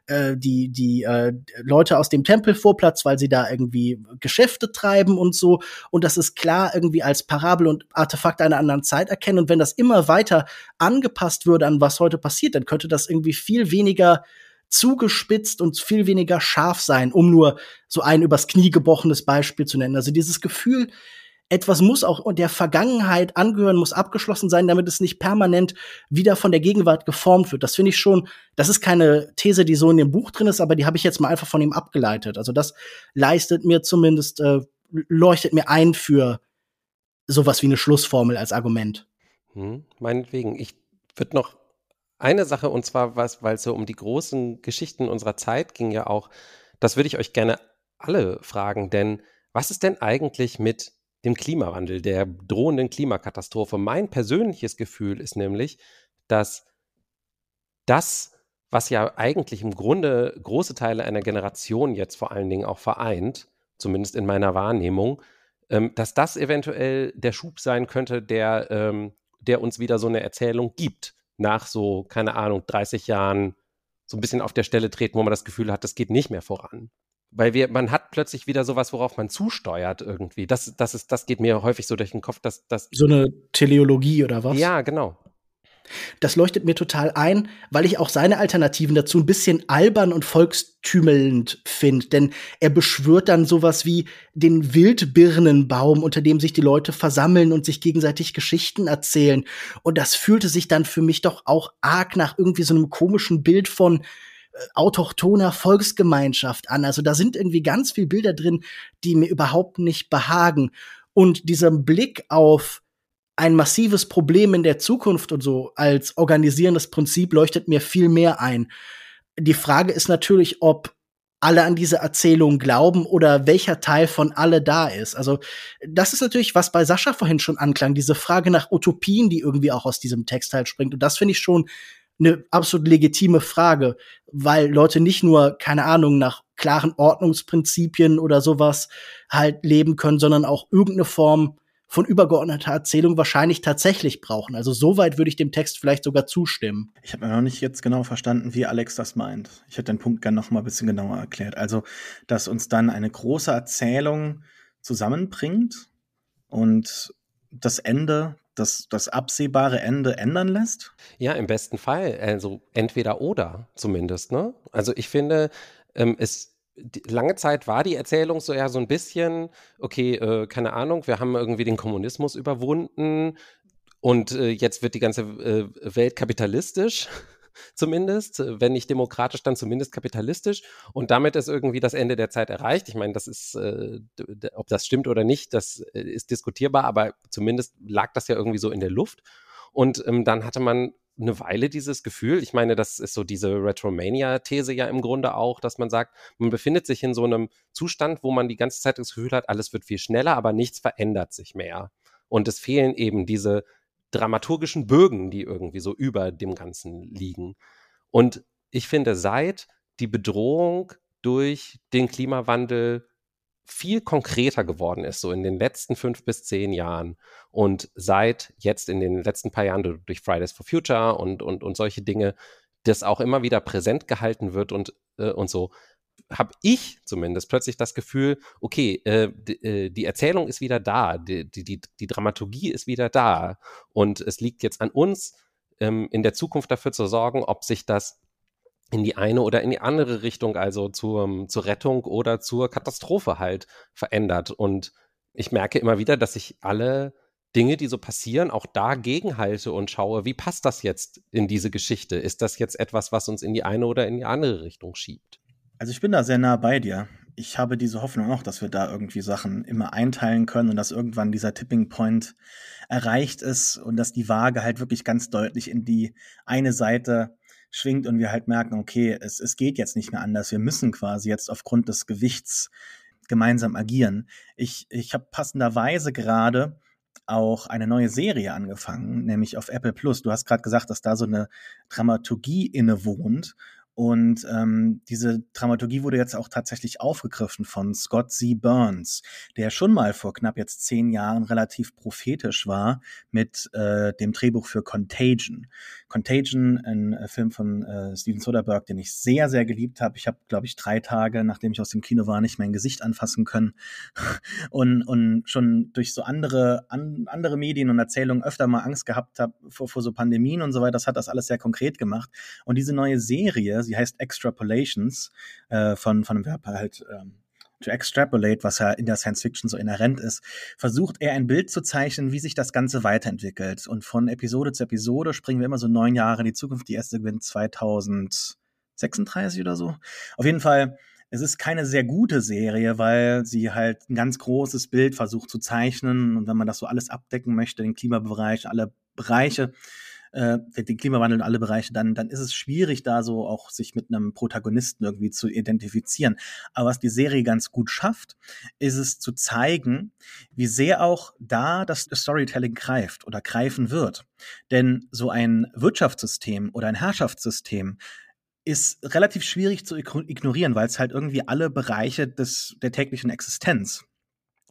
äh, die, die äh, Leute aus dem Tempelvorplatz, weil sie da irgendwie Geschäfte treiben und so. Und das ist klar irgendwie als Parabel und Artefakt einer anderen Zeit erkennen. Und wenn das immer weiter angepasst würde an was heute passiert, dann könnte das irgendwie viel weniger zugespitzt und viel weniger scharf sein, um nur so ein übers Knie gebrochenes Beispiel zu nennen. Also dieses Gefühl, etwas muss auch der Vergangenheit angehören, muss abgeschlossen sein, damit es nicht permanent wieder von der Gegenwart geformt wird. Das finde ich schon, das ist keine These, die so in dem Buch drin ist, aber die habe ich jetzt mal einfach von ihm abgeleitet. Also das leistet mir zumindest, äh, leuchtet mir ein für sowas wie eine Schlussformel als Argument. Hm, meinetwegen. Ich würde noch eine Sache, und zwar was, weil es so um die großen Geschichten unserer Zeit ging ja auch, das würde ich euch gerne alle fragen, denn was ist denn eigentlich mit dem Klimawandel, der drohenden Klimakatastrophe. Mein persönliches Gefühl ist nämlich, dass das, was ja eigentlich im Grunde große Teile einer Generation jetzt vor allen Dingen auch vereint, zumindest in meiner Wahrnehmung, ähm, dass das eventuell der Schub sein könnte, der, ähm, der uns wieder so eine Erzählung gibt, nach so, keine Ahnung, 30 Jahren so ein bisschen auf der Stelle treten, wo man das Gefühl hat, das geht nicht mehr voran. Weil wir, man hat plötzlich wieder sowas, worauf man zusteuert irgendwie. Das, das, ist, das geht mir häufig so durch den Kopf, dass das. So eine Teleologie oder was? Ja, genau. Das leuchtet mir total ein, weil ich auch seine Alternativen dazu ein bisschen albern und volkstümelnd finde. Denn er beschwört dann sowas wie den Wildbirnenbaum, unter dem sich die Leute versammeln und sich gegenseitig Geschichten erzählen. Und das fühlte sich dann für mich doch auch arg nach irgendwie so einem komischen Bild von autochthoner Volksgemeinschaft an. Also da sind irgendwie ganz viele Bilder drin, die mir überhaupt nicht behagen. Und dieser Blick auf ein massives Problem in der Zukunft und so als organisierendes Prinzip leuchtet mir viel mehr ein. Die Frage ist natürlich, ob alle an diese Erzählung glauben oder welcher Teil von alle da ist. Also das ist natürlich, was bei Sascha vorhin schon anklang, diese Frage nach Utopien, die irgendwie auch aus diesem Text halt springt. Und das finde ich schon eine absolut legitime Frage, weil Leute nicht nur, keine Ahnung, nach klaren Ordnungsprinzipien oder sowas halt leben können, sondern auch irgendeine Form von übergeordneter Erzählung wahrscheinlich tatsächlich brauchen. Also soweit würde ich dem Text vielleicht sogar zustimmen. Ich habe noch nicht jetzt genau verstanden, wie Alex das meint. Ich hätte den Punkt gerne noch mal ein bisschen genauer erklärt. Also, dass uns dann eine große Erzählung zusammenbringt und das Ende das, das absehbare Ende ändern lässt? Ja, im besten Fall. Also entweder oder zumindest. Ne? Also ich finde, ähm, es lange Zeit war die Erzählung so ja so ein bisschen, okay, äh, keine Ahnung, wir haben irgendwie den Kommunismus überwunden und äh, jetzt wird die ganze äh, Welt kapitalistisch zumindest, wenn nicht demokratisch, dann zumindest kapitalistisch. Und damit ist irgendwie das Ende der Zeit erreicht. Ich meine, das ist, äh, ob das stimmt oder nicht, das äh, ist diskutierbar, aber zumindest lag das ja irgendwie so in der Luft. Und ähm, dann hatte man eine Weile dieses Gefühl, ich meine, das ist so diese Retromania-These ja im Grunde auch, dass man sagt, man befindet sich in so einem Zustand, wo man die ganze Zeit das Gefühl hat, alles wird viel schneller, aber nichts verändert sich mehr. Und es fehlen eben diese dramaturgischen Bögen, die irgendwie so über dem Ganzen liegen. Und ich finde, seit die Bedrohung durch den Klimawandel viel konkreter geworden ist, so in den letzten fünf bis zehn Jahren. Und seit jetzt in den letzten paar Jahren durch Fridays for Future und, und, und solche Dinge, das auch immer wieder präsent gehalten wird und, äh, und so, habe ich zumindest plötzlich das Gefühl, okay, äh, die, äh, die Erzählung ist wieder da, die, die, die Dramaturgie ist wieder da. Und es liegt jetzt an uns, ähm, in der Zukunft dafür zu sorgen, ob sich das in die eine oder in die andere Richtung, also zur, zur Rettung oder zur Katastrophe halt verändert. Und ich merke immer wieder, dass ich alle Dinge, die so passieren, auch dagegen halte und schaue, wie passt das jetzt in diese Geschichte? Ist das jetzt etwas, was uns in die eine oder in die andere Richtung schiebt? Also ich bin da sehr nah bei dir. Ich habe diese Hoffnung auch, dass wir da irgendwie Sachen immer einteilen können und dass irgendwann dieser Tipping Point erreicht ist und dass die Waage halt wirklich ganz deutlich in die eine Seite schwingt und wir halt merken, okay, es, es geht jetzt nicht mehr anders. Wir müssen quasi jetzt aufgrund des Gewichts gemeinsam agieren. Ich, ich habe passenderweise gerade auch eine neue Serie angefangen, nämlich auf Apple Plus. Du hast gerade gesagt, dass da so eine Dramaturgie innewohnt. Und ähm, diese Dramaturgie wurde jetzt auch tatsächlich aufgegriffen von Scott Z. Burns, der schon mal vor knapp jetzt zehn Jahren relativ prophetisch war mit äh, dem Drehbuch für Contagion. Contagion, ein äh, Film von äh, Steven Soderbergh, den ich sehr, sehr geliebt habe. Ich habe, glaube ich, drei Tage, nachdem ich aus dem Kino war, nicht mein Gesicht anfassen können. und, und schon durch so andere, an, andere Medien und Erzählungen öfter mal Angst gehabt habe vor, vor so Pandemien und so weiter. Das hat das alles sehr konkret gemacht. Und diese neue Serie, sie heißt Extrapolations, äh, von, von einem Verb halt ähm, to extrapolate, was ja in der Science Fiction so inhärent ist, versucht er ein Bild zu zeichnen, wie sich das Ganze weiterentwickelt. Und von Episode zu Episode springen wir immer so neun Jahre in die Zukunft. Die erste gewinnt 2036 oder so. Auf jeden Fall, es ist keine sehr gute Serie, weil sie halt ein ganz großes Bild versucht zu zeichnen. Und wenn man das so alles abdecken möchte, den Klimabereich, alle Bereiche, äh, den Klimawandel und alle Bereiche, dann, dann ist es schwierig, da so auch sich mit einem Protagonisten irgendwie zu identifizieren. Aber was die Serie ganz gut schafft, ist es zu zeigen, wie sehr auch da das Storytelling greift oder greifen wird. Denn so ein Wirtschaftssystem oder ein Herrschaftssystem ist relativ schwierig zu ignorieren, weil es halt irgendwie alle Bereiche des, der täglichen Existenz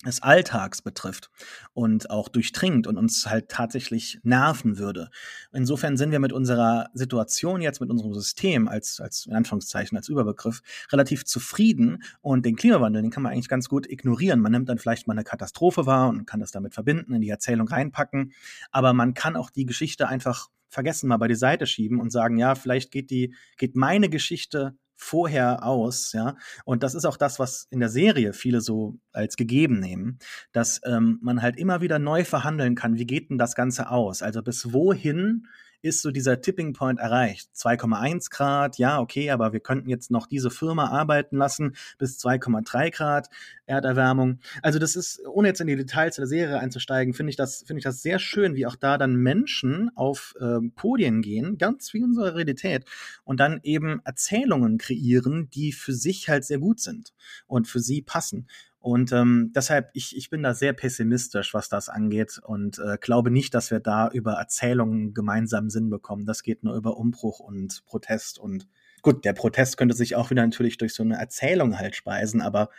des Alltags betrifft und auch durchdringt und uns halt tatsächlich nerven würde. Insofern sind wir mit unserer Situation jetzt, mit unserem System als, als in Anführungszeichen, als Überbegriff relativ zufrieden und den Klimawandel, den kann man eigentlich ganz gut ignorieren. Man nimmt dann vielleicht mal eine Katastrophe wahr und kann das damit verbinden, in die Erzählung reinpacken, aber man kann auch die Geschichte einfach vergessen, mal bei die Seite schieben und sagen, ja, vielleicht geht die, geht meine Geschichte vorher aus, ja. Und das ist auch das, was in der Serie viele so als gegeben nehmen, dass ähm, man halt immer wieder neu verhandeln kann, wie geht denn das Ganze aus? Also bis wohin ist so dieser Tipping Point erreicht. 2,1 Grad, ja, okay, aber wir könnten jetzt noch diese Firma arbeiten lassen bis 2,3 Grad Erderwärmung. Also das ist, ohne jetzt in die Details der Serie einzusteigen, finde ich das, finde ich das sehr schön, wie auch da dann Menschen auf äh, Podien gehen, ganz wie unsere Realität, und dann eben Erzählungen kreieren, die für sich halt sehr gut sind und für sie passen. Und ähm, deshalb, ich, ich bin da sehr pessimistisch, was das angeht und äh, glaube nicht, dass wir da über Erzählungen gemeinsam Sinn bekommen. Das geht nur über Umbruch und Protest. Und gut, der Protest könnte sich auch wieder natürlich durch so eine Erzählung halt speisen, aber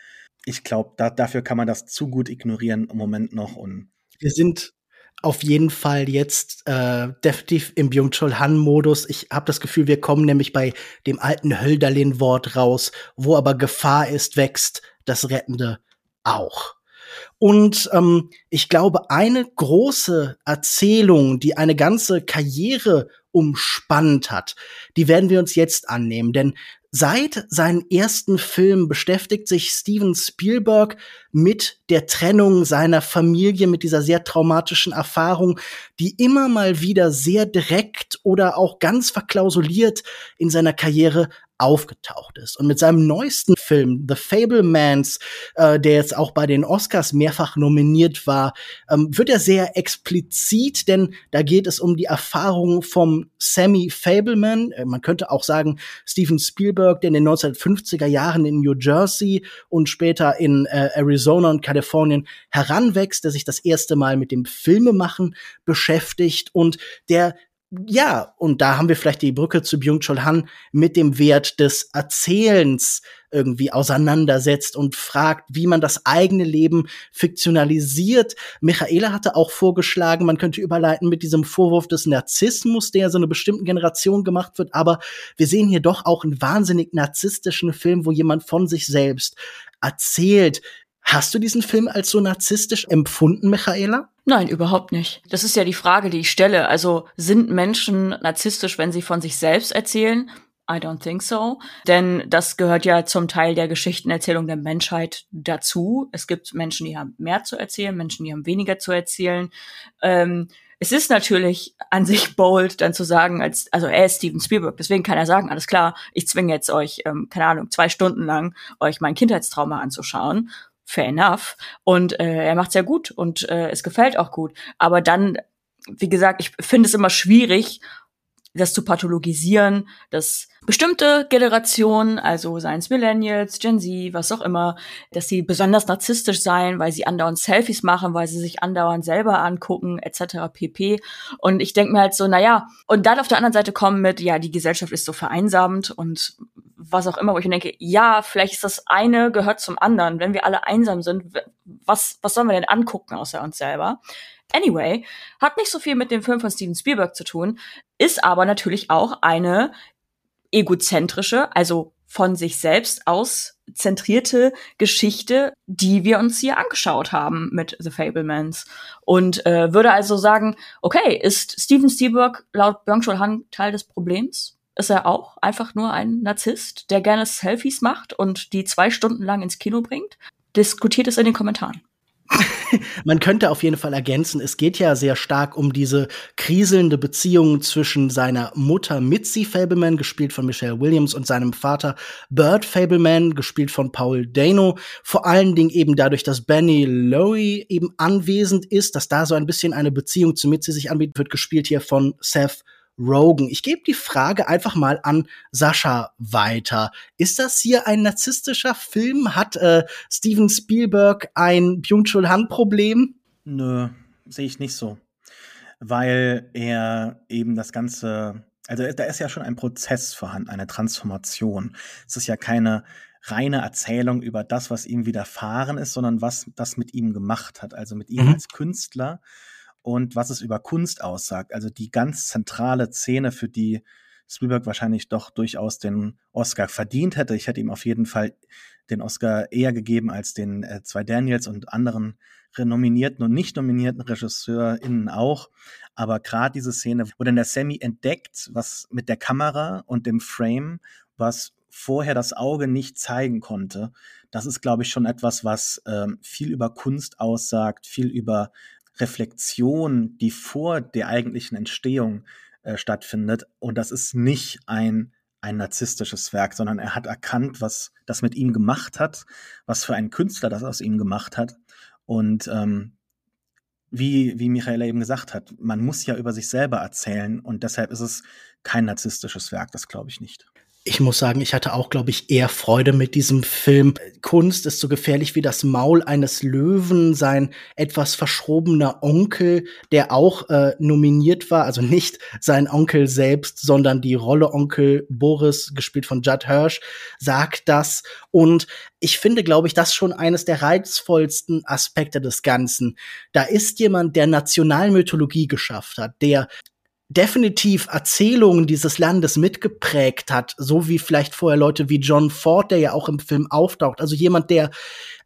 ich glaube, da, dafür kann man das zu gut ignorieren im Moment noch. Und wir sind auf jeden Fall jetzt äh, definitiv im Byung-Chul Han-Modus. Ich habe das Gefühl, wir kommen nämlich bei dem alten Hölderlin-Wort raus, wo aber Gefahr ist, wächst das Rettende auch. Und ähm, ich glaube, eine große Erzählung, die eine ganze Karriere umspannt hat, die werden wir uns jetzt annehmen. Denn Seit seinem ersten Film beschäftigt sich Steven Spielberg mit der Trennung seiner Familie, mit dieser sehr traumatischen Erfahrung, die immer mal wieder sehr direkt oder auch ganz verklausuliert in seiner Karriere aufgetaucht ist. Und mit seinem neuesten Film, The Fablemans, äh, der jetzt auch bei den Oscars mehrfach nominiert war, ähm, wird er sehr explizit, denn da geht es um die Erfahrung vom Sammy Fableman, äh, man könnte auch sagen Steven Spielberg, der in den 1950er Jahren in New Jersey und später in äh, Arizona und Kalifornien heranwächst, der sich das erste Mal mit dem Filmemachen beschäftigt und der ja, und da haben wir vielleicht die Brücke zu Byung-Chul Han mit dem Wert des Erzählens irgendwie auseinandersetzt und fragt, wie man das eigene Leben fiktionalisiert. Michaela hatte auch vorgeschlagen, man könnte überleiten mit diesem Vorwurf des Narzissmus, der so einer bestimmten Generation gemacht wird. Aber wir sehen hier doch auch einen wahnsinnig narzisstischen Film, wo jemand von sich selbst erzählt. Hast du diesen Film als so narzisstisch empfunden, Michaela? Nein, überhaupt nicht. Das ist ja die Frage, die ich stelle. Also sind Menschen narzisstisch, wenn sie von sich selbst erzählen? I don't think so. Denn das gehört ja zum Teil der Geschichtenerzählung der Menschheit dazu. Es gibt Menschen, die haben mehr zu erzählen, Menschen, die haben weniger zu erzählen. Ähm, es ist natürlich an sich bold, dann zu sagen, als, also er ist Steven Spielberg, deswegen kann er sagen, alles klar, ich zwinge jetzt euch, ähm, keine Ahnung, zwei Stunden lang euch mein Kindheitstrauma anzuschauen fair enough. Und äh, er macht's ja gut und äh, es gefällt auch gut. Aber dann, wie gesagt, ich finde es immer schwierig, das zu pathologisieren, dass bestimmte Generationen, also seien es Millennials, Gen Z, was auch immer, dass sie besonders narzisstisch seien, weil sie andauernd Selfies machen, weil sie sich andauernd selber angucken, etc. pp. Und ich denke mir halt so, naja, und dann auf der anderen Seite kommen mit, ja, die Gesellschaft ist so vereinsamt und was auch immer, wo ich denke, ja, vielleicht ist das eine gehört zum anderen. Wenn wir alle einsam sind, was, was sollen wir denn angucken außer uns selber? Anyway, hat nicht so viel mit dem Film von Steven Spielberg zu tun, ist aber natürlich auch eine egozentrische, also von sich selbst aus zentrierte Geschichte, die wir uns hier angeschaut haben mit The Fablemans. Und äh, würde also sagen, okay, ist Steven Spielberg laut Byung-Chul Han Teil des Problems? Ist er auch einfach nur ein Narzisst, der gerne Selfies macht und die zwei Stunden lang ins Kino bringt? Diskutiert es in den Kommentaren. Man könnte auf jeden Fall ergänzen, es geht ja sehr stark um diese kriselnde Beziehung zwischen seiner Mutter Mitzi Fableman, gespielt von Michelle Williams, und seinem Vater Bert Fableman, gespielt von Paul Dano. Vor allen Dingen eben dadurch, dass Benny Lowy eben anwesend ist, dass da so ein bisschen eine Beziehung zu Mitzi sich anbietet, wird gespielt hier von Seth Rogen. Ich gebe die Frage einfach mal an Sascha weiter. Ist das hier ein narzisstischer Film? Hat äh, Steven Spielberg ein Byung-Chul Han-Problem? Nö, sehe ich nicht so. Weil er eben das Ganze, also da ist ja schon ein Prozess vorhanden, eine Transformation. Es ist ja keine reine Erzählung über das, was ihm widerfahren ist, sondern was das mit ihm gemacht hat. Also mit ihm mhm. als Künstler und was es über Kunst aussagt. Also die ganz zentrale Szene, für die Spielberg wahrscheinlich doch durchaus den Oscar verdient hätte. Ich hätte ihm auf jeden Fall den Oscar eher gegeben als den äh, zwei Daniels und anderen renominierten und nicht nominierten RegisseurInnen auch. Aber gerade diese Szene, wo dann der Sammy entdeckt, was mit der Kamera und dem Frame, was vorher das Auge nicht zeigen konnte, das ist, glaube ich, schon etwas, was ähm, viel über Kunst aussagt, viel über Reflexion, die vor der eigentlichen Entstehung äh, stattfindet. Und das ist nicht ein, ein narzisstisches Werk, sondern er hat erkannt, was das mit ihm gemacht hat, was für einen Künstler das aus ihm gemacht hat. Und ähm, wie, wie Michaela eben gesagt hat, man muss ja über sich selber erzählen und deshalb ist es kein narzisstisches Werk, das glaube ich nicht ich muss sagen, ich hatte auch, glaube ich, eher Freude mit diesem Film. Kunst ist so gefährlich wie das Maul eines Löwen, sein etwas verschrobener Onkel, der auch äh, nominiert war, also nicht sein Onkel selbst, sondern die Rolle Onkel Boris, gespielt von Judd Hirsch, sagt das. Und ich finde, glaube ich, das schon eines der reizvollsten Aspekte des Ganzen. Da ist jemand, der Nationalmythologie geschafft hat, der definitiv Erzählungen dieses Landes mitgeprägt hat, so wie vielleicht vorher Leute wie John Ford, der ja auch im Film auftaucht. Also jemand, der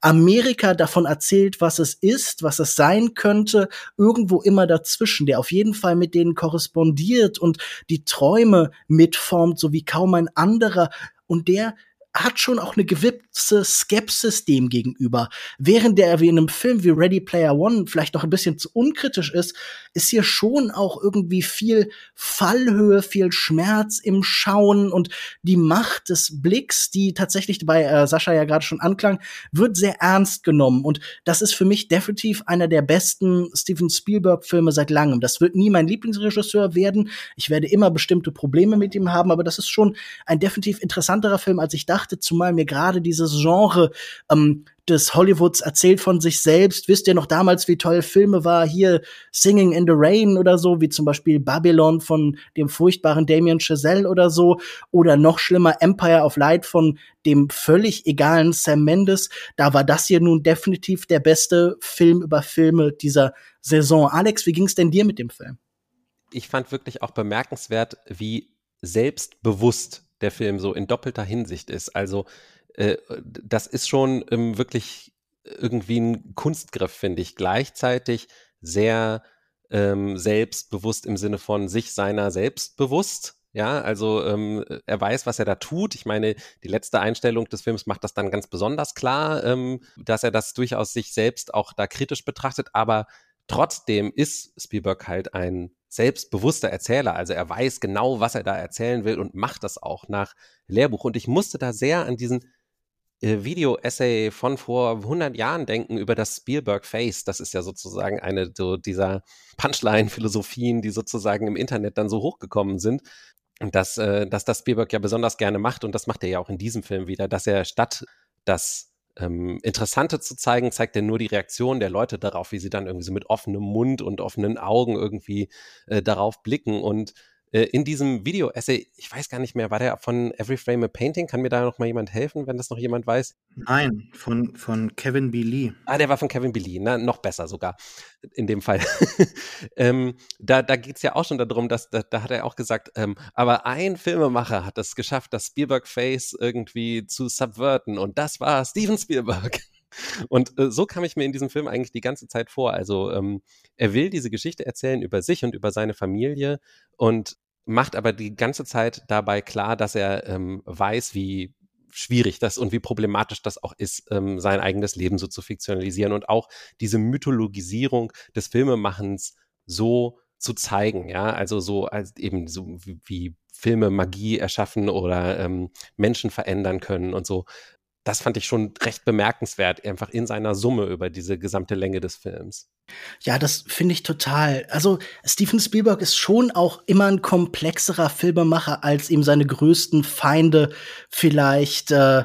Amerika davon erzählt, was es ist, was es sein könnte, irgendwo immer dazwischen, der auf jeden Fall mit denen korrespondiert und die Träume mitformt, so wie kaum ein anderer und der hat schon auch eine gewisse Skepsis dem gegenüber. Während der wie in einem Film wie Ready Player One vielleicht noch ein bisschen zu unkritisch ist, ist hier schon auch irgendwie viel Fallhöhe, viel Schmerz im Schauen und die Macht des Blicks, die tatsächlich bei äh, Sascha ja gerade schon anklang, wird sehr ernst genommen. Und das ist für mich definitiv einer der besten Steven Spielberg-Filme seit langem. Das wird nie mein Lieblingsregisseur werden. Ich werde immer bestimmte Probleme mit ihm haben, aber das ist schon ein definitiv interessanterer Film, als ich dachte zumal mir gerade dieses Genre ähm, des Hollywoods erzählt von sich selbst. Wisst ihr noch damals, wie toll Filme war? Hier Singing in the Rain oder so, wie zum Beispiel Babylon von dem furchtbaren Damien Chazelle oder so. Oder noch schlimmer Empire of Light von dem völlig egalen Sam Mendes. Da war das hier nun definitiv der beste Film über Filme dieser Saison. Alex, wie ging's denn dir mit dem Film? Ich fand wirklich auch bemerkenswert, wie selbstbewusst der Film so in doppelter Hinsicht ist. Also äh, das ist schon ähm, wirklich irgendwie ein Kunstgriff, finde ich. Gleichzeitig sehr ähm, selbstbewusst im Sinne von sich seiner selbstbewusst. Ja, also ähm, er weiß, was er da tut. Ich meine, die letzte Einstellung des Films macht das dann ganz besonders klar, ähm, dass er das durchaus sich selbst auch da kritisch betrachtet. Aber trotzdem ist Spielberg halt ein selbstbewusster Erzähler. Also er weiß genau, was er da erzählen will und macht das auch nach Lehrbuch. Und ich musste da sehr an diesen Video-Essay von vor 100 Jahren denken über das Spielberg-Face. Das ist ja sozusagen eine so dieser Punchline-Philosophien, die sozusagen im Internet dann so hochgekommen sind. Und dass, äh, dass das Spielberg ja besonders gerne macht, und das macht er ja auch in diesem Film wieder, dass er statt das ähm, Interessante zu zeigen, zeigt er nur die Reaktion der Leute darauf, wie sie dann irgendwie so mit offenem Mund und offenen Augen irgendwie äh, darauf blicken. Und äh, in diesem Video-Essay, ich weiß gar nicht mehr, war der von Every Frame a Painting? Kann mir da noch mal jemand helfen, wenn das noch jemand weiß? Nein, von, von Kevin B. Lee. Ah, der war von Kevin B. Lee, na, noch besser sogar in dem Fall. ähm, da da geht es ja auch schon darum, dass da, da hat er auch gesagt, ähm, aber ein Filmemacher hat es geschafft, das Spielberg-Face irgendwie zu subverten und das war Steven Spielberg. Und äh, so kam ich mir in diesem Film eigentlich die ganze Zeit vor. Also ähm, er will diese Geschichte erzählen über sich und über seine Familie und macht aber die ganze Zeit dabei klar, dass er ähm, weiß, wie schwierig das und wie problematisch das auch ist, ähm, sein eigenes Leben so zu fiktionalisieren und auch diese Mythologisierung des Filmemachens so zu zeigen, ja, also so als eben so wie, wie Filme Magie erschaffen oder ähm, Menschen verändern können und so das fand ich schon recht bemerkenswert, einfach in seiner Summe über diese gesamte Länge des Films. Ja, das finde ich total. Also Steven Spielberg ist schon auch immer ein komplexerer Filmemacher, als ihm seine größten Feinde vielleicht äh,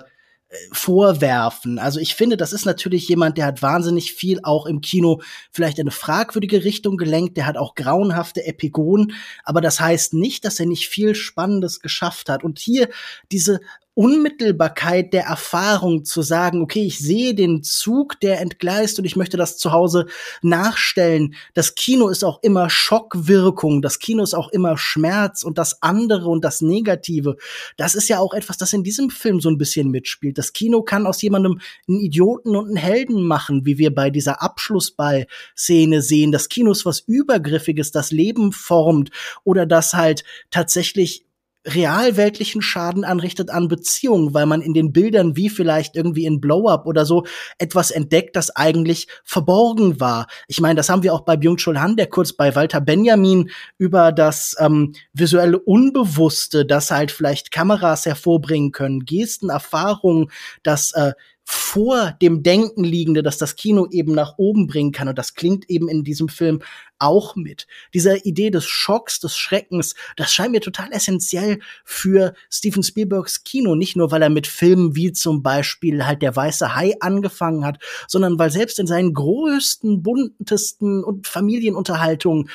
vorwerfen. Also ich finde, das ist natürlich jemand, der hat wahnsinnig viel auch im Kino vielleicht in eine fragwürdige Richtung gelenkt, der hat auch grauenhafte Epigonen, aber das heißt nicht, dass er nicht viel Spannendes geschafft hat. Und hier diese Unmittelbarkeit der Erfahrung zu sagen, okay, ich sehe den Zug, der entgleist und ich möchte das zu Hause nachstellen. Das Kino ist auch immer Schockwirkung, das Kino ist auch immer Schmerz und das andere und das Negative. Das ist ja auch etwas, das in diesem Film so ein bisschen mitspielt. Das Kino kann aus jemandem einen Idioten und einen Helden machen, wie wir bei dieser Abschlussball-Szene sehen. Das Kino ist was Übergriffiges, das Leben formt oder das halt tatsächlich realweltlichen Schaden anrichtet an Beziehungen, weil man in den Bildern wie vielleicht irgendwie in Blow-Up oder so etwas entdeckt, das eigentlich verborgen war. Ich meine, das haben wir auch bei Byung-Chul Han, der kurz bei Walter Benjamin über das ähm, visuelle Unbewusste, das halt vielleicht Kameras hervorbringen können, Gesten, Erfahrungen, das äh, vor dem Denken liegende, dass das Kino eben nach oben bringen kann. Und das klingt eben in diesem Film auch mit. Dieser Idee des Schocks, des Schreckens, das scheint mir total essentiell für Steven Spielbergs Kino. Nicht nur, weil er mit Filmen wie zum Beispiel halt Der Weiße Hai angefangen hat, sondern weil selbst in seinen größten, buntesten und Familienunterhaltungen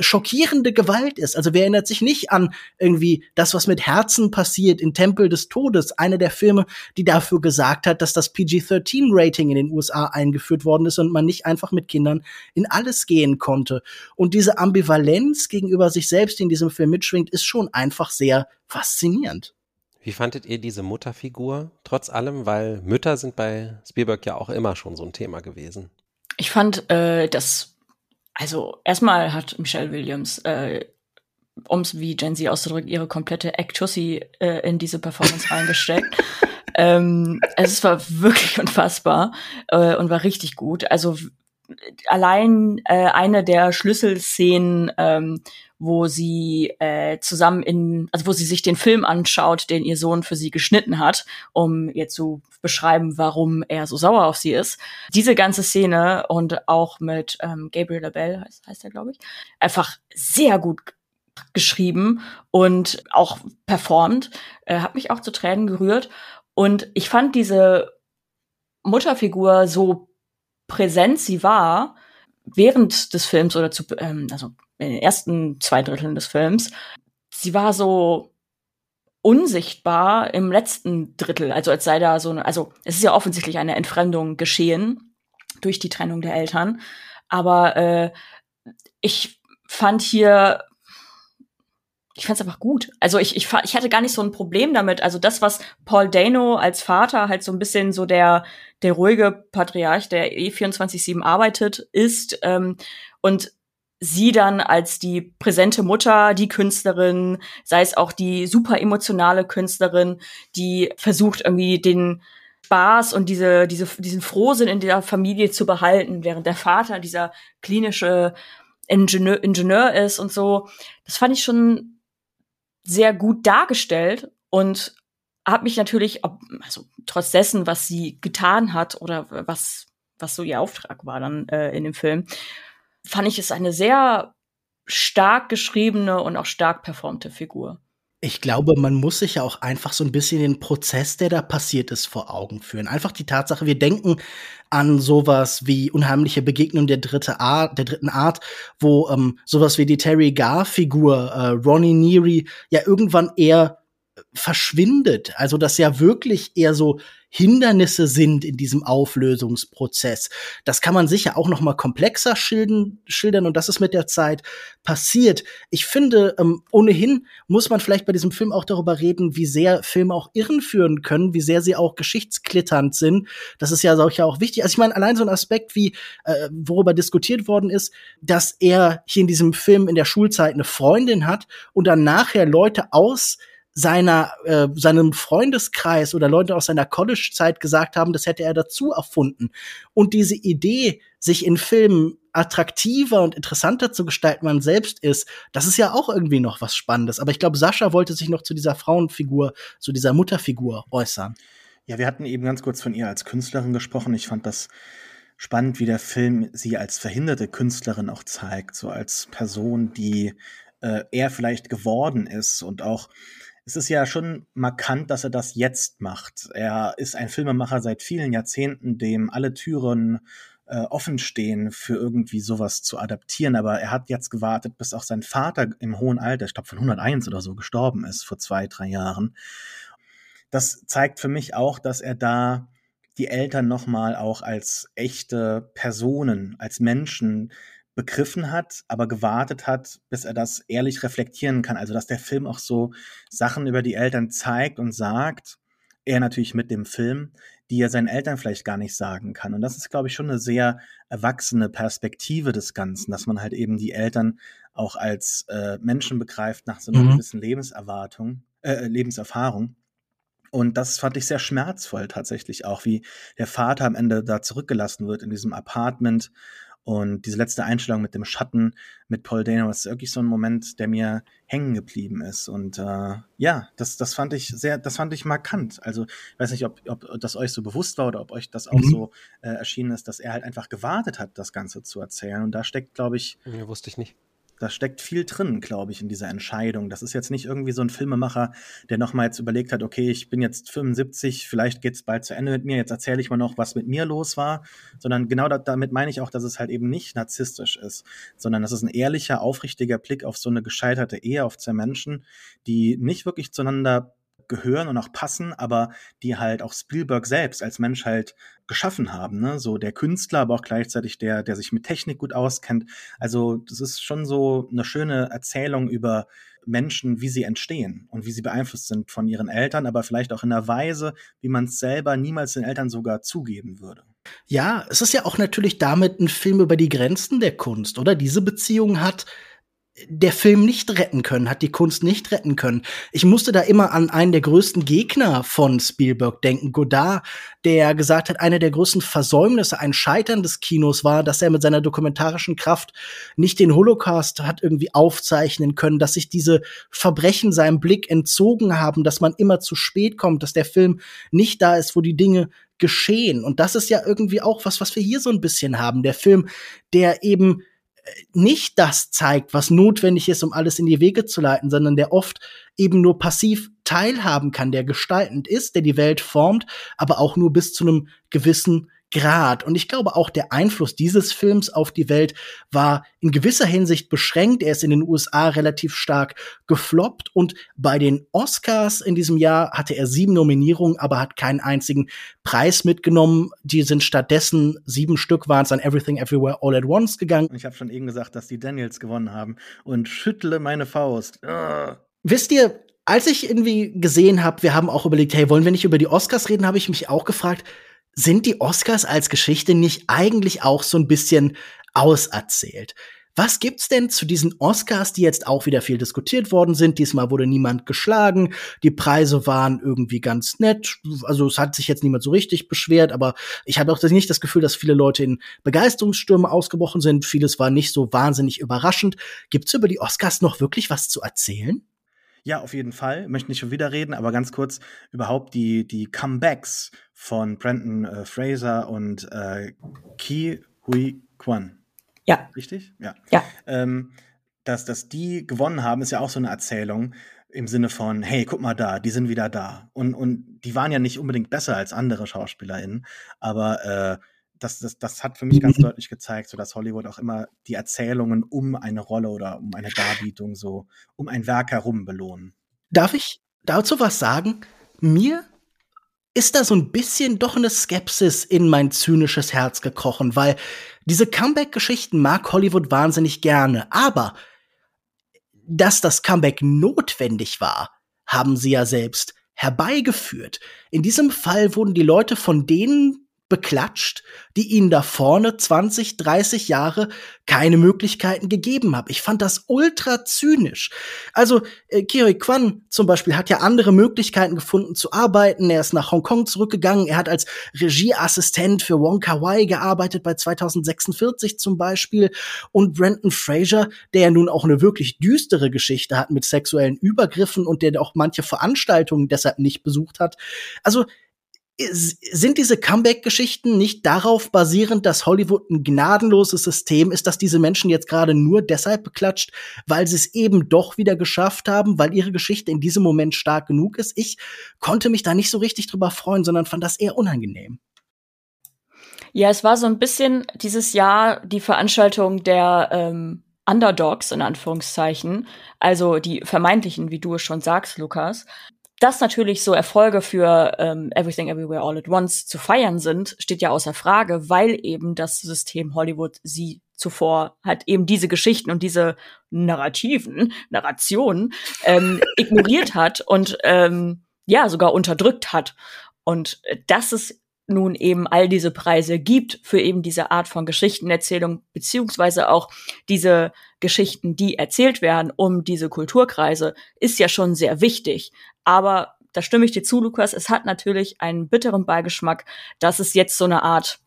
schockierende Gewalt ist. Also wer erinnert sich nicht an irgendwie das, was mit Herzen passiert in Tempel des Todes, einer der Filme, die dafür gesagt hat, dass das PG-13-Rating in den USA eingeführt worden ist und man nicht einfach mit Kindern in alles gehen konnte. Und diese Ambivalenz gegenüber sich selbst, die in diesem Film mitschwingt, ist schon einfach sehr faszinierend. Wie fandet ihr diese Mutterfigur trotz allem? Weil Mütter sind bei Spielberg ja auch immer schon so ein Thema gewesen. Ich fand äh, das also erstmal hat Michelle Williams, äh, um es wie Gen Z auszudrücken, ihre komplette Actussi äh, in diese Performance reingesteckt. ähm, es war wirklich unfassbar äh, und war richtig gut. Also allein äh, eine der Schlüsselszenen, ähm, wo sie äh, zusammen in, also wo sie sich den Film anschaut, den ihr Sohn für sie geschnitten hat, um ihr zu beschreiben, warum er so sauer auf sie ist. Diese ganze Szene und auch mit ähm, Gabriel Labelle, heißt, heißt er, glaube ich, einfach sehr gut geschrieben und auch performt, äh, hat mich auch zu Tränen gerührt. Und ich fand diese Mutterfigur so präsent sie war, während des Films oder zu, ähm, also in den ersten zwei Dritteln des Films, sie war so unsichtbar im letzten Drittel, also als sei da so eine, also es ist ja offensichtlich eine Entfremdung geschehen durch die Trennung der Eltern, aber äh, ich fand hier ich fand es einfach gut. Also ich, ich, ich hatte gar nicht so ein Problem damit. Also das, was Paul Dano als Vater halt so ein bisschen so der, der ruhige Patriarch, der eh 24-7 arbeitet, ist, ähm, und sie dann als die präsente Mutter, die Künstlerin, sei es auch die super emotionale Künstlerin, die versucht irgendwie den Spaß und diese, diese, diesen Frohsinn in der Familie zu behalten, während der Vater dieser klinische Ingenieur, Ingenieur ist und so. Das fand ich schon sehr gut dargestellt und habe mich natürlich, also trotz dessen, was sie getan hat oder was, was so ihr Auftrag war dann äh, in dem Film, fand ich es eine sehr stark geschriebene und auch stark performte Figur. Ich glaube, man muss sich ja auch einfach so ein bisschen den Prozess, der da passiert ist, vor Augen führen. Einfach die Tatsache, wir denken an sowas wie unheimliche Begegnung der dritte Art, der dritten Art, wo ähm, sowas wie die Terry Gar-Figur, äh, Ronnie Neary, ja irgendwann eher verschwindet. Also dass ja wirklich eher so Hindernisse sind in diesem Auflösungsprozess. Das kann man sicher auch noch mal komplexer schildern, schildern und das ist mit der Zeit passiert. Ich finde, ähm, ohnehin muss man vielleicht bei diesem Film auch darüber reden, wie sehr Filme auch irren führen können, wie sehr sie auch geschichtsklitternd sind. Das ist ja auch, ja auch wichtig. Also ich meine, allein so ein Aspekt wie, äh, worüber diskutiert worden ist, dass er hier in diesem Film in der Schulzeit eine Freundin hat und dann nachher Leute aus seiner äh, seinem Freundeskreis oder Leute aus seiner College-Zeit gesagt haben, das hätte er dazu erfunden. Und diese Idee, sich in Filmen attraktiver und interessanter zu gestalten, man selbst ist, das ist ja auch irgendwie noch was Spannendes. Aber ich glaube, Sascha wollte sich noch zu dieser Frauenfigur, zu dieser Mutterfigur äußern. Ja, wir hatten eben ganz kurz von ihr als Künstlerin gesprochen. Ich fand das spannend, wie der Film sie als verhinderte Künstlerin auch zeigt, so als Person, die äh, er vielleicht geworden ist und auch es ist ja schon markant, dass er das jetzt macht. Er ist ein Filmemacher seit vielen Jahrzehnten, dem alle Türen äh, offen stehen, für irgendwie sowas zu adaptieren. Aber er hat jetzt gewartet, bis auch sein Vater im hohen Alter, ich glaube von 101 oder so, gestorben ist vor zwei, drei Jahren. Das zeigt für mich auch, dass er da die Eltern nochmal auch als echte Personen, als Menschen begriffen hat, aber gewartet hat, bis er das ehrlich reflektieren kann. Also dass der Film auch so Sachen über die Eltern zeigt und sagt, er natürlich mit dem Film, die er seinen Eltern vielleicht gar nicht sagen kann. Und das ist, glaube ich, schon eine sehr erwachsene Perspektive des Ganzen, dass man halt eben die Eltern auch als äh, Menschen begreift nach so einer mhm. gewissen Lebenserwartung, äh, Lebenserfahrung. Und das fand ich sehr schmerzvoll tatsächlich auch, wie der Vater am Ende da zurückgelassen wird in diesem Apartment und diese letzte Einstellung mit dem Schatten mit Paul Dano ist wirklich so ein Moment, der mir hängen geblieben ist. Und äh, ja, das, das fand ich sehr, das fand ich markant. Also ich weiß nicht, ob, ob das euch so bewusst war oder ob euch das auch mhm. so äh, erschienen ist, dass er halt einfach gewartet hat, das Ganze zu erzählen. Und da steckt, glaube ich. Ja, wusste ich nicht. Da steckt viel drin, glaube ich, in dieser Entscheidung. Das ist jetzt nicht irgendwie so ein Filmemacher, der nochmal jetzt überlegt hat, okay, ich bin jetzt 75, vielleicht geht's bald zu Ende mit mir, jetzt erzähle ich mal noch, was mit mir los war, sondern genau da, damit meine ich auch, dass es halt eben nicht narzisstisch ist, sondern dass es ein ehrlicher, aufrichtiger Blick auf so eine gescheiterte Ehe, auf zwei Menschen, die nicht wirklich zueinander gehören und auch passen, aber die halt auch Spielberg selbst als Mensch halt geschaffen haben. Ne? So der Künstler, aber auch gleichzeitig der, der sich mit Technik gut auskennt. Also das ist schon so eine schöne Erzählung über Menschen, wie sie entstehen und wie sie beeinflusst sind von ihren Eltern, aber vielleicht auch in einer Weise, wie man es selber niemals den Eltern sogar zugeben würde. Ja, es ist ja auch natürlich damit ein Film über die Grenzen der Kunst, oder? Diese Beziehung hat der Film nicht retten können, hat die Kunst nicht retten können. Ich musste da immer an einen der größten Gegner von Spielberg denken, Godard, der gesagt hat, eine der größten Versäumnisse, ein Scheitern des Kinos war, dass er mit seiner dokumentarischen Kraft nicht den Holocaust hat irgendwie aufzeichnen können, dass sich diese Verbrechen seinem Blick entzogen haben, dass man immer zu spät kommt, dass der Film nicht da ist, wo die Dinge geschehen. Und das ist ja irgendwie auch was, was wir hier so ein bisschen haben. Der Film, der eben nicht das zeigt, was notwendig ist, um alles in die Wege zu leiten, sondern der oft eben nur passiv teilhaben kann, der gestaltend ist, der die Welt formt, aber auch nur bis zu einem gewissen Grad. Und ich glaube, auch der Einfluss dieses Films auf die Welt war in gewisser Hinsicht beschränkt. Er ist in den USA relativ stark gefloppt und bei den Oscars in diesem Jahr hatte er sieben Nominierungen, aber hat keinen einzigen Preis mitgenommen. Die sind stattdessen sieben Stück waren es an Everything Everywhere All at Once gegangen. Ich habe schon eben gesagt, dass die Daniels gewonnen haben und schüttle meine Faust. Uh. Wisst ihr, als ich irgendwie gesehen habe, wir haben auch überlegt, hey, wollen wir nicht über die Oscars reden, habe ich mich auch gefragt, sind die Oscars als Geschichte nicht eigentlich auch so ein bisschen auserzählt? Was gibt's denn zu diesen Oscars, die jetzt auch wieder viel diskutiert worden sind? Diesmal wurde niemand geschlagen. Die Preise waren irgendwie ganz nett. Also es hat sich jetzt niemand so richtig beschwert, aber ich hatte auch nicht das Gefühl, dass viele Leute in Begeisterungsstürme ausgebrochen sind. Vieles war nicht so wahnsinnig überraschend. Gibt's über die Oscars noch wirklich was zu erzählen? Ja, auf jeden Fall. Möchte nicht schon wieder reden, aber ganz kurz überhaupt die, die Comebacks von Brandon äh, Fraser und äh, Ki Hui Kwan. Ja. Richtig? Ja. Ja. Ähm, dass, dass die gewonnen haben, ist ja auch so eine Erzählung im Sinne von, hey, guck mal da, die sind wieder da. Und, und die waren ja nicht unbedingt besser als andere SchauspielerInnen, aber äh, das, das, das hat für mich ganz deutlich gezeigt, so dass Hollywood auch immer die Erzählungen um eine Rolle oder um eine Darbietung so um ein Werk herum belohnen. Darf ich dazu was sagen? Mir ist da so ein bisschen doch eine Skepsis in mein zynisches Herz gekrochen, weil diese Comeback-Geschichten mag Hollywood wahnsinnig gerne, aber dass das Comeback notwendig war, haben sie ja selbst herbeigeführt. In diesem Fall wurden die Leute von denen beklatscht, die ihnen da vorne 20, 30 Jahre keine Möglichkeiten gegeben haben. Ich fand das ultra zynisch. Also äh, Kiri Kwan zum Beispiel hat ja andere Möglichkeiten gefunden zu arbeiten. Er ist nach Hongkong zurückgegangen. Er hat als Regieassistent für Wong Kar Wai gearbeitet bei 2046 zum Beispiel. Und Brandon Fraser, der ja nun auch eine wirklich düstere Geschichte hat mit sexuellen Übergriffen und der auch manche Veranstaltungen deshalb nicht besucht hat. Also sind diese Comeback-Geschichten nicht darauf basierend, dass Hollywood ein gnadenloses System ist, dass diese Menschen jetzt gerade nur deshalb beklatscht, weil sie es eben doch wieder geschafft haben, weil ihre Geschichte in diesem Moment stark genug ist? Ich konnte mich da nicht so richtig drüber freuen, sondern fand das eher unangenehm. Ja, es war so ein bisschen dieses Jahr die Veranstaltung der ähm, Underdogs in Anführungszeichen, also die vermeintlichen, wie du es schon sagst, Lukas dass natürlich so Erfolge für ähm, Everything Everywhere All at Once zu feiern sind, steht ja außer Frage, weil eben das System Hollywood sie zuvor halt eben diese Geschichten und diese Narrativen, Narrationen ähm, ignoriert hat und ähm, ja sogar unterdrückt hat. Und dass es nun eben all diese Preise gibt für eben diese Art von Geschichtenerzählung, beziehungsweise auch diese Geschichten, die erzählt werden um diese Kulturkreise, ist ja schon sehr wichtig. Aber da stimme ich dir zu, Lukas, es hat natürlich einen bitteren Beigeschmack, dass es jetzt so eine Art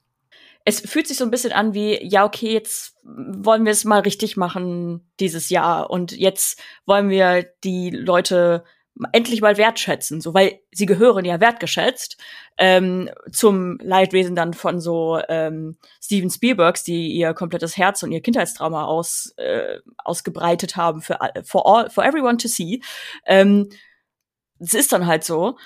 es fühlt sich so ein bisschen an wie, ja, okay, jetzt wollen wir es mal richtig machen dieses Jahr und jetzt wollen wir die Leute endlich mal wertschätzen, so weil sie gehören ja wertgeschätzt ähm, zum Leidwesen dann von so ähm, Steven Spielbergs, die ihr komplettes Herz und ihr Kindheitstrauma aus äh, ausgebreitet haben für for all for everyone to see. Ähm, es ist dann halt so.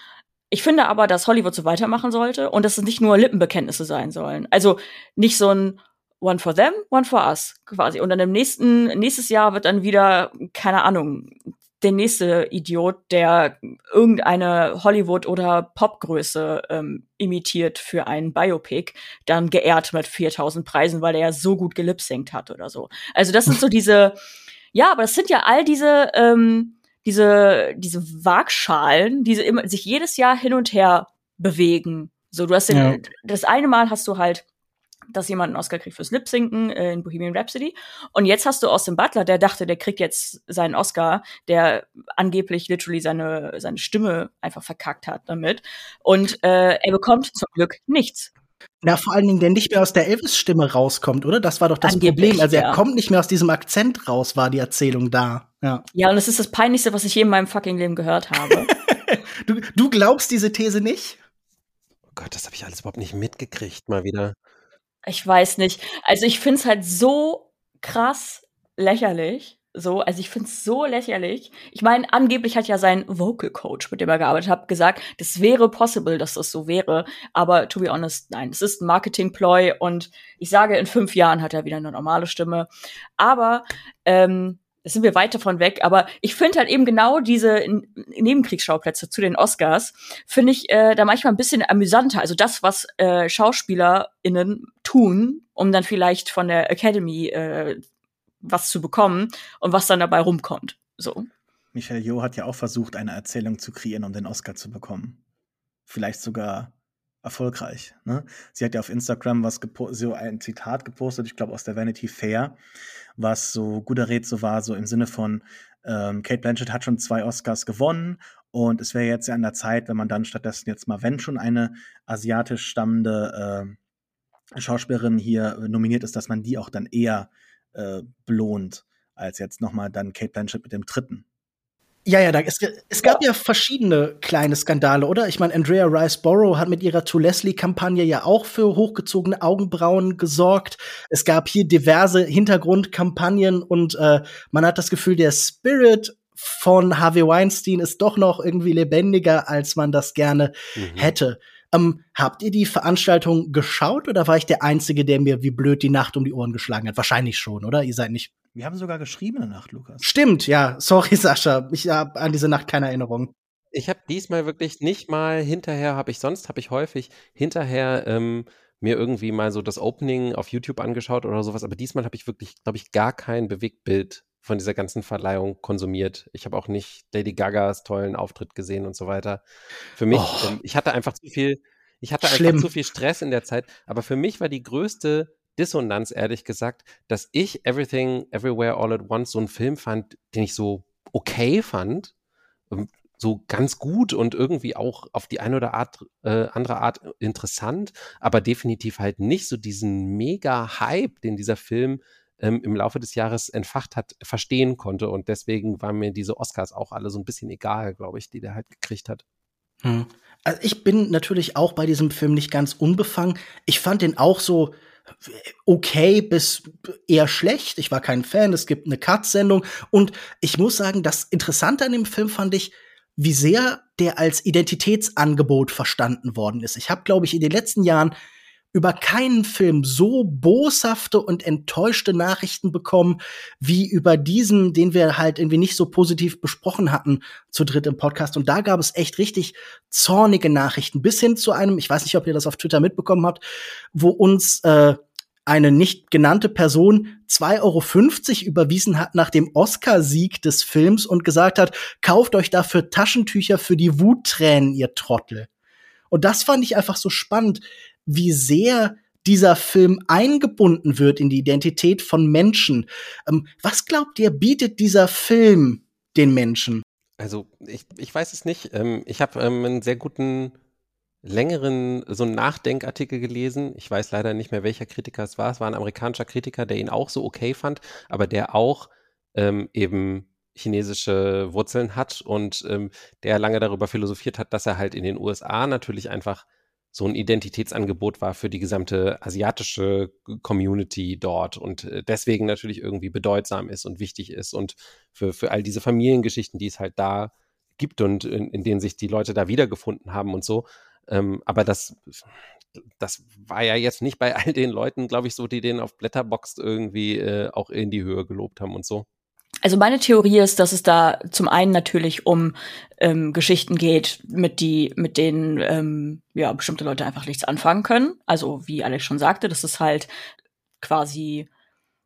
Ich finde aber, dass Hollywood so weitermachen sollte und dass es nicht nur Lippenbekenntnisse sein sollen. Also nicht so ein One for them, one for us quasi. Und dann im nächsten, nächstes Jahr wird dann wieder, keine Ahnung, der nächste Idiot, der irgendeine Hollywood- oder Popgröße ähm, imitiert für ein Biopic, dann geehrt mit 4000 Preisen, weil er ja so gut gelipsingt hat oder so. Also das sind so diese, ja, aber das sind ja all diese, ähm, diese, diese Waagschalen, die immer, sich jedes Jahr hin und her bewegen. So, du hast den, ja. das eine Mal hast du halt, dass jemand einen Oscar kriegt fürs Lip-Sinken äh, in Bohemian Rhapsody. Und jetzt hast du Austin Butler, der dachte, der kriegt jetzt seinen Oscar, der angeblich literally seine, seine Stimme einfach verkackt hat damit. Und äh, er bekommt zum Glück nichts. Na, vor allen Dingen, der nicht mehr aus der Elvis-Stimme rauskommt, oder? Das war doch das Angeblich, Problem. Also er ja. kommt nicht mehr aus diesem Akzent raus, war die Erzählung da. Ja. Ja, und es ist das Peinlichste, was ich je in meinem fucking Leben gehört habe. du, du glaubst diese These nicht? Oh Gott, das habe ich alles überhaupt nicht mitgekriegt, mal wieder. Ich weiß nicht. Also ich finde es halt so krass lächerlich, So, also ich find's so lächerlich. Ich meine, angeblich hat ja sein Vocal Coach, mit dem er gearbeitet hat, gesagt, das wäre possible, dass das so wäre. Aber to be honest, nein, es ist ein Marketing-Ploy und ich sage, in fünf Jahren hat er wieder eine normale Stimme. Aber ähm, da sind wir weit davon weg, aber ich finde halt eben genau diese Nebenkriegsschauplätze zu den Oscars, finde ich äh, da manchmal ein bisschen amüsanter. Also das, was äh, SchauspielerInnen tun, um dann vielleicht von der Academy äh, was zu bekommen und was dann dabei rumkommt. So. Michelle Yeoh hat ja auch versucht, eine Erzählung zu kreieren, um den Oscar zu bekommen. Vielleicht sogar erfolgreich. Ne? Sie hat ja auf Instagram was so ein Zitat gepostet, ich glaube aus der Vanity Fair, was so guter Red so war, so im Sinne von ähm, Kate Blanchett hat schon zwei Oscars gewonnen und es wäre jetzt ja an der Zeit, wenn man dann stattdessen jetzt mal, wenn schon eine asiatisch stammende äh, Schauspielerin hier nominiert ist, dass man die auch dann eher äh, belohnt, als jetzt nochmal dann Kate Blanchett mit dem dritten. Ja, ja, da, es, es gab ja. ja verschiedene kleine Skandale, oder? Ich meine, Andrea Rice-Borrow hat mit ihrer To Leslie-Kampagne ja auch für hochgezogene Augenbrauen gesorgt. Es gab hier diverse Hintergrundkampagnen und äh, man hat das Gefühl, der Spirit von Harvey Weinstein ist doch noch irgendwie lebendiger, als man das gerne mhm. hätte. Ähm, habt ihr die Veranstaltung geschaut oder war ich der Einzige, der mir wie blöd die Nacht um die Ohren geschlagen hat? Wahrscheinlich schon, oder? Ihr seid nicht. Wir haben sogar geschrieben in der Nacht, Lukas. Stimmt, ja. Sorry, Sascha. Ich habe an diese Nacht keine Erinnerung. Ich habe diesmal wirklich nicht mal hinterher, habe ich sonst, habe ich häufig hinterher ähm, mir irgendwie mal so das Opening auf YouTube angeschaut oder sowas, aber diesmal habe ich wirklich, glaube ich, gar kein Bewegtbild von dieser ganzen Verleihung konsumiert. Ich habe auch nicht Lady Gagas tollen Auftritt gesehen und so weiter. Für mich, oh. ähm, ich hatte einfach zu viel, ich hatte Schlimm. einfach zu viel Stress in der Zeit, aber für mich war die größte Dissonanz, ehrlich gesagt, dass ich Everything, Everywhere, All at Once so einen Film fand, den ich so okay fand, ähm, so ganz gut und irgendwie auch auf die eine oder Art, äh, andere Art interessant, aber definitiv halt nicht so diesen mega Hype, den dieser Film ähm, im Laufe des Jahres entfacht hat, verstehen konnte. Und deswegen waren mir diese Oscars auch alle so ein bisschen egal, glaube ich, die der halt gekriegt hat. Hm. Also ich bin natürlich auch bei diesem Film nicht ganz unbefangen. Ich fand den auch so okay bis eher schlecht. Ich war kein Fan. Es gibt eine Cut-Sendung. Und ich muss sagen, das Interessante an dem Film fand ich, wie sehr der als Identitätsangebot verstanden worden ist. Ich habe, glaube ich, in den letzten Jahren über keinen Film so boshafte und enttäuschte Nachrichten bekommen, wie über diesen, den wir halt irgendwie nicht so positiv besprochen hatten zu dritt im Podcast. Und da gab es echt richtig zornige Nachrichten, bis hin zu einem, ich weiß nicht, ob ihr das auf Twitter mitbekommen habt, wo uns äh, eine nicht genannte Person 2,50 Euro überwiesen hat nach dem Oscarsieg des Films und gesagt hat, kauft euch dafür Taschentücher für die Wuttränen, ihr Trottel. Und das fand ich einfach so spannend, wie sehr dieser Film eingebunden wird in die Identität von Menschen. Ähm, was glaubt ihr, bietet dieser Film den Menschen? Also, ich, ich weiß es nicht. Ähm, ich habe ähm, einen sehr guten, längeren, so einen Nachdenkartikel gelesen. Ich weiß leider nicht mehr, welcher Kritiker es war. Es war ein amerikanischer Kritiker, der ihn auch so okay fand, aber der auch ähm, eben chinesische Wurzeln hat und ähm, der lange darüber philosophiert hat, dass er halt in den USA natürlich einfach so ein Identitätsangebot war für die gesamte asiatische Community dort und äh, deswegen natürlich irgendwie bedeutsam ist und wichtig ist und für, für all diese Familiengeschichten, die es halt da gibt und in, in denen sich die Leute da wiedergefunden haben und so. Ähm, aber das, das war ja jetzt nicht bei all den Leuten, glaube ich, so, die den auf Blätterbox irgendwie äh, auch in die Höhe gelobt haben und so. Also meine Theorie ist, dass es da zum einen natürlich um ähm, Geschichten geht, mit die, mit denen ähm, ja bestimmte Leute einfach nichts anfangen können. Also wie Alex schon sagte, dass es halt quasi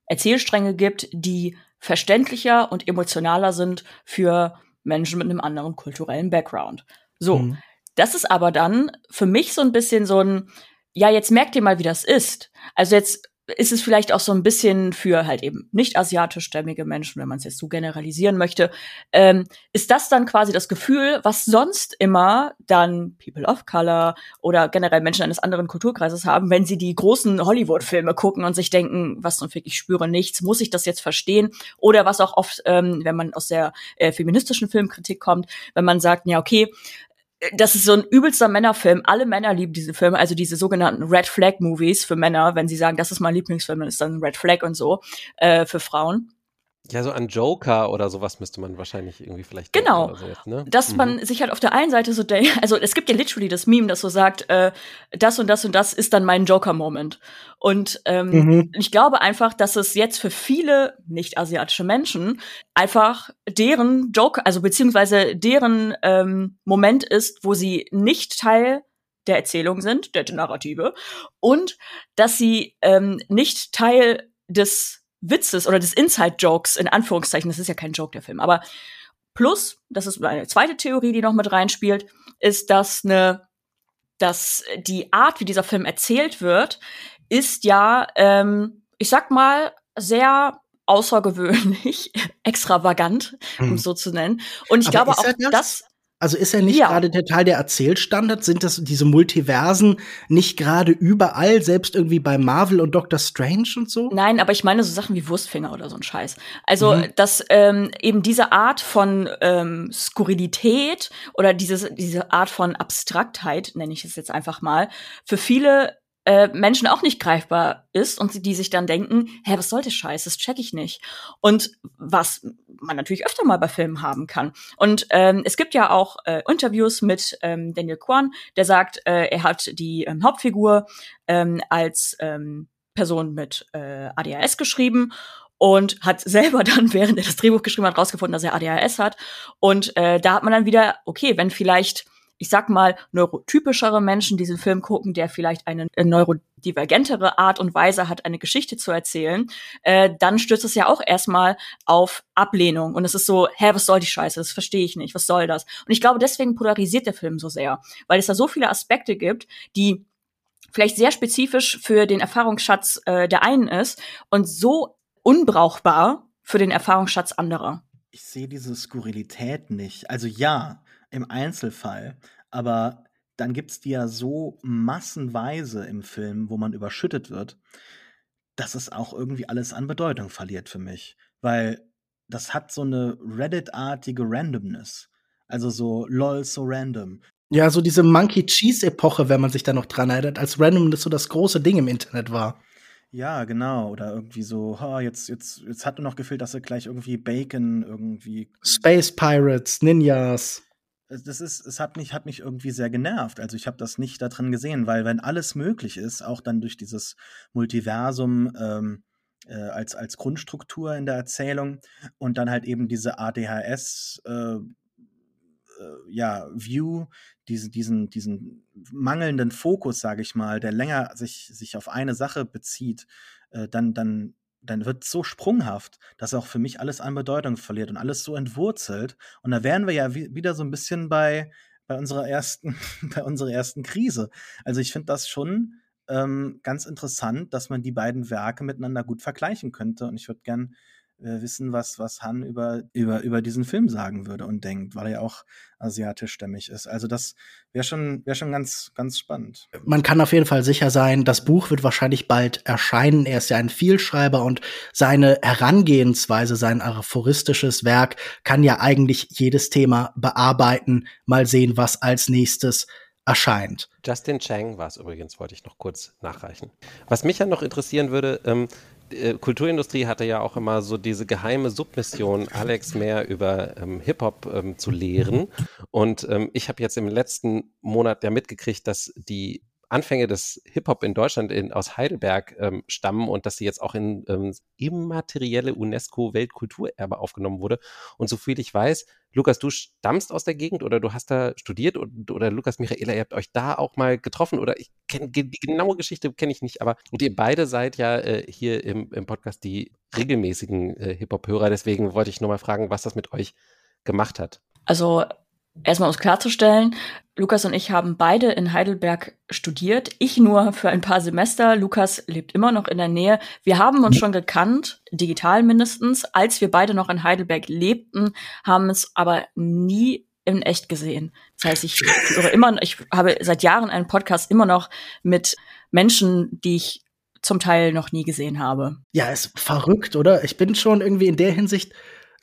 Erzählstränge gibt, die verständlicher und emotionaler sind für Menschen mit einem anderen kulturellen Background. So, mhm. das ist aber dann für mich so ein bisschen so ein, ja, jetzt merkt ihr mal, wie das ist. Also jetzt ist es vielleicht auch so ein bisschen für halt eben nicht asiatischstämmige Menschen, wenn man es jetzt so generalisieren möchte, ähm, ist das dann quasi das Gefühl, was sonst immer dann People of Color oder generell Menschen eines anderen Kulturkreises haben, wenn sie die großen Hollywood-Filme gucken und sich denken, was zum Fick, ich spüre nichts, muss ich das jetzt verstehen? Oder was auch oft, ähm, wenn man aus der äh, feministischen Filmkritik kommt, wenn man sagt, ja, okay, das ist so ein übelster Männerfilm. Alle Männer lieben diese Filme, also diese sogenannten Red Flag Movies für Männer, wenn sie sagen, das ist mein Lieblingsfilm, dann ist dann Red Flag und so äh, für Frauen. Ja, so an Joker oder sowas müsste man wahrscheinlich irgendwie vielleicht. Genau. So jetzt, ne? Dass mhm. man sich halt auf der einen Seite so denkt, also es gibt ja literally das Meme, das so sagt, äh, das und das und das ist dann mein Joker-Moment. Und ähm, mhm. ich glaube einfach, dass es jetzt für viele nicht-asiatische Menschen einfach deren Joker, also beziehungsweise deren ähm, Moment ist, wo sie nicht Teil der Erzählung sind, der Narrative, und dass sie ähm, nicht Teil des Witzes oder des Inside-Jokes, in Anführungszeichen, das ist ja kein Joke, der Film, aber plus, das ist eine zweite Theorie, die noch mit reinspielt, ist, dass eine, dass die Art, wie dieser Film erzählt wird, ist ja, ähm, ich sag mal, sehr außergewöhnlich, extravagant, um hm. so zu nennen. Und ich Aber glaube auch, das? das also ist er nicht ja. gerade der Teil der Erzählstandard? Sind das diese Multiversen nicht gerade überall, selbst irgendwie bei Marvel und Doctor Strange und so? Nein, aber ich meine so Sachen wie Wurstfinger oder so ein Scheiß. Also, mhm. dass ähm, eben diese Art von ähm, Skurrilität oder dieses, diese Art von Abstraktheit, nenne ich es jetzt einfach mal, für viele äh, Menschen auch nicht greifbar ist und die sich dann denken, hä, was soll das Scheiß, das check ich nicht. Und was man natürlich öfter mal bei Filmen haben kann. Und ähm, es gibt ja auch äh, Interviews mit ähm, Daniel Kwan, der sagt, äh, er hat die ähm, Hauptfigur ähm, als ähm, Person mit äh, ADHS geschrieben und hat selber dann, während er das Drehbuch geschrieben hat, rausgefunden, dass er ADHS hat. Und äh, da hat man dann wieder, okay, wenn vielleicht ich sag mal, neurotypischere Menschen diesen Film gucken, der vielleicht eine neurodivergentere Art und Weise hat, eine Geschichte zu erzählen, äh, dann stürzt es ja auch erstmal auf Ablehnung. Und es ist so, hä, was soll die Scheiße? Das verstehe ich nicht. Was soll das? Und ich glaube, deswegen polarisiert der Film so sehr, weil es da so viele Aspekte gibt, die vielleicht sehr spezifisch für den Erfahrungsschatz äh, der einen ist und so unbrauchbar für den Erfahrungsschatz anderer. Ich sehe diese Skurrilität nicht. Also ja, im Einzelfall, aber dann gibt es die ja so massenweise im Film, wo man überschüttet wird, dass es auch irgendwie alles an Bedeutung verliert für mich. Weil das hat so eine Reddit-artige Randomness. Also so lol, so random. Ja, so diese Monkey Cheese-Epoche, wenn man sich da noch dran erinnert, als Randomness so das große Ding im Internet war. Ja, genau. Oder irgendwie so, ha, jetzt, jetzt, jetzt hat nur noch gefehlt, dass er gleich irgendwie Bacon irgendwie. Space Pirates, Ninjas das ist, es hat mich, hat mich irgendwie sehr genervt. Also ich habe das nicht da drin gesehen, weil wenn alles möglich ist, auch dann durch dieses Multiversum ähm, äh, als, als Grundstruktur in der Erzählung und dann halt eben diese ADHS äh, äh, ja, View, diese, diesen, diesen mangelnden Fokus, sage ich mal, der länger sich, sich auf eine Sache bezieht, äh, dann, dann dann wird so sprunghaft, dass auch für mich alles an Bedeutung verliert und alles so entwurzelt. Und da wären wir ja wieder so ein bisschen bei, bei unserer ersten, bei unserer ersten Krise. Also ich finde das schon ähm, ganz interessant, dass man die beiden Werke miteinander gut vergleichen könnte. Und ich würde gern äh, wissen, was, was Han über, über, über diesen Film sagen würde und denkt, weil er ja auch asiatischstämmig ist. Also das wäre schon, wäre schon ganz, ganz spannend. Man kann auf jeden Fall sicher sein, das Buch wird wahrscheinlich bald erscheinen. Er ist ja ein Vielschreiber und seine Herangehensweise, sein aphoristisches Werk kann ja eigentlich jedes Thema bearbeiten. Mal sehen, was als nächstes erscheint. Justin Chang war es übrigens, wollte ich noch kurz nachreichen. Was mich ja noch interessieren würde, ähm, äh, Kulturindustrie hatte ja auch immer so diese geheime Submission, Alex mehr über ähm, Hip-Hop ähm, zu lehren. Und ähm, ich habe jetzt im letzten Monat ja mitgekriegt, dass die Anfänge des Hip-Hop in Deutschland in, aus Heidelberg ähm, stammen und dass sie jetzt auch in ähm, immaterielle UNESCO-Weltkulturerbe aufgenommen wurde. Und so viel ich weiß, Lukas, du stammst aus der Gegend oder du hast da studiert und, oder Lukas, Michaela, ihr habt euch da auch mal getroffen oder ich kenne die genaue Geschichte kenne ich nicht, aber und ihr beide seid ja äh, hier im, im Podcast die regelmäßigen äh, Hip-Hop-Hörer, deswegen wollte ich nur mal fragen, was das mit euch gemacht hat. Also Erstmal um es klarzustellen, Lukas und ich haben beide in Heidelberg studiert. Ich nur für ein paar Semester. Lukas lebt immer noch in der Nähe. Wir haben uns schon gekannt, digital mindestens, als wir beide noch in Heidelberg lebten, haben es aber nie in echt gesehen. Das heißt, ich höre immer, ich habe seit Jahren einen Podcast immer noch mit Menschen, die ich zum Teil noch nie gesehen habe. Ja, ist verrückt, oder? Ich bin schon irgendwie in der Hinsicht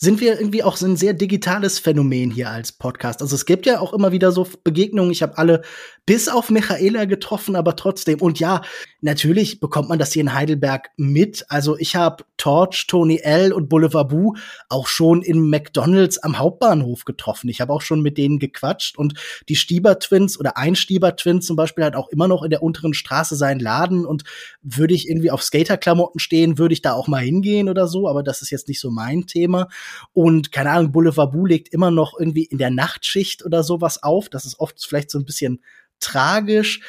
sind wir irgendwie auch so ein sehr digitales Phänomen hier als Podcast. Also es gibt ja auch immer wieder so Begegnungen. Ich habe alle bis auf Michaela getroffen, aber trotzdem. Und ja, natürlich bekommt man das hier in Heidelberg mit. Also ich habe Torch, Tony L und Boulevard Boo auch schon in McDonald's am Hauptbahnhof getroffen. Ich habe auch schon mit denen gequatscht und die Stieber Twins oder ein Stieber Twin zum Beispiel hat auch immer noch in der unteren Straße seinen Laden und würde ich irgendwie auf Skaterklamotten stehen, würde ich da auch mal hingehen oder so, aber das ist jetzt nicht so mein Thema. Und keine Ahnung, Boulevard Boo legt immer noch irgendwie in der Nachtschicht oder sowas auf. Das ist oft vielleicht so ein bisschen tragisch.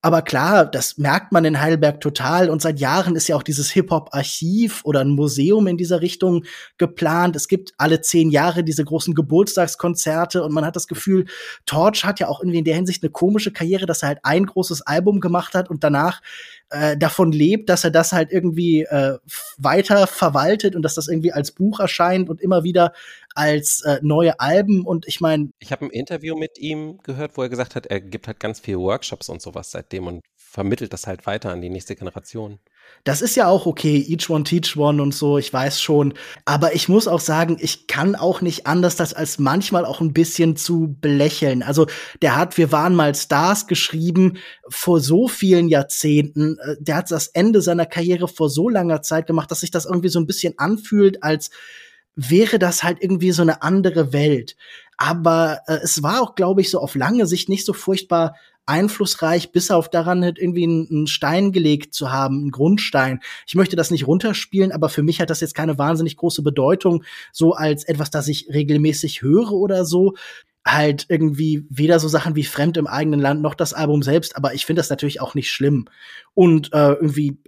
Aber klar, das merkt man in Heidelberg total. Und seit Jahren ist ja auch dieses Hip-Hop-Archiv oder ein Museum in dieser Richtung geplant. Es gibt alle zehn Jahre diese großen Geburtstagskonzerte und man hat das Gefühl, Torch hat ja auch irgendwie in der Hinsicht eine komische Karriere, dass er halt ein großes Album gemacht hat und danach äh, davon lebt, dass er das halt irgendwie äh, weiter verwaltet und dass das irgendwie als Buch erscheint und immer wieder als äh, neue Alben. Und ich meine. Ich habe ein Interview mit ihm gehört, wo er gesagt hat, er gibt halt ganz viele Workshops und sowas seitdem und vermittelt das halt weiter an die nächste Generation. Das ist ja auch okay, each one teach one und so, ich weiß schon. Aber ich muss auch sagen, ich kann auch nicht anders, das als manchmal auch ein bisschen zu belächeln. Also der hat Wir waren mal Stars geschrieben vor so vielen Jahrzehnten. Äh, der hat das Ende seiner Karriere vor so langer Zeit gemacht, dass sich das irgendwie so ein bisschen anfühlt, als wäre das halt irgendwie so eine andere Welt. Aber äh, es war auch, glaube ich, so auf lange Sicht nicht so furchtbar einflussreich, bis auf daran halt irgendwie einen Stein gelegt zu haben, einen Grundstein. Ich möchte das nicht runterspielen, aber für mich hat das jetzt keine wahnsinnig große Bedeutung, so als etwas, das ich regelmäßig höre oder so halt irgendwie weder so Sachen wie Fremd im eigenen Land noch das Album selbst, aber ich finde das natürlich auch nicht schlimm. Und äh, irgendwie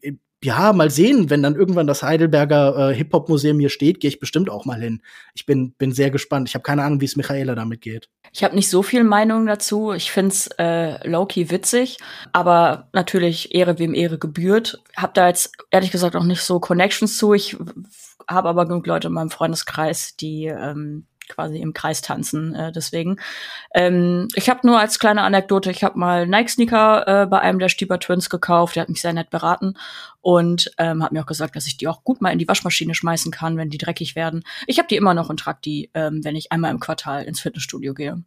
ja, mal sehen, wenn dann irgendwann das Heidelberger äh, Hip-Hop-Museum hier steht, gehe ich bestimmt auch mal hin. Ich bin, bin sehr gespannt. Ich habe keine Ahnung, wie es Michaela damit geht. Ich habe nicht so viel Meinung dazu. Ich find's äh, low-key witzig, aber natürlich Ehre wem Ehre gebührt. Hab da jetzt ehrlich gesagt auch nicht so Connections zu. Ich habe aber genug Leute in meinem Freundeskreis, die ähm, quasi im Kreis tanzen. Äh, deswegen. Ähm, ich habe nur als kleine Anekdote, ich habe mal Nike-Sneaker äh, bei einem der Stieber Twins gekauft. Der hat mich sehr nett beraten und ähm, hat mir auch gesagt, dass ich die auch gut mal in die Waschmaschine schmeißen kann, wenn die dreckig werden. Ich habe die immer noch und trage die, ähm, wenn ich einmal im Quartal ins Fitnessstudio gehe.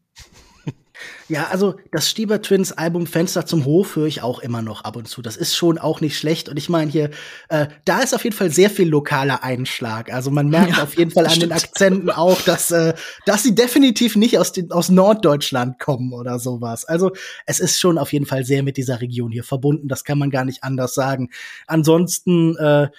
Ja, also das Stieber Twins Album Fenster zum Hof höre ich auch immer noch ab und zu. Das ist schon auch nicht schlecht. Und ich meine hier, äh, da ist auf jeden Fall sehr viel lokaler Einschlag. Also man merkt ja, auf jeden Fall an stimmt. den Akzenten auch, dass, äh, dass sie definitiv nicht aus, den, aus Norddeutschland kommen oder sowas. Also es ist schon auf jeden Fall sehr mit dieser Region hier verbunden. Das kann man gar nicht anders sagen. Ansonsten äh,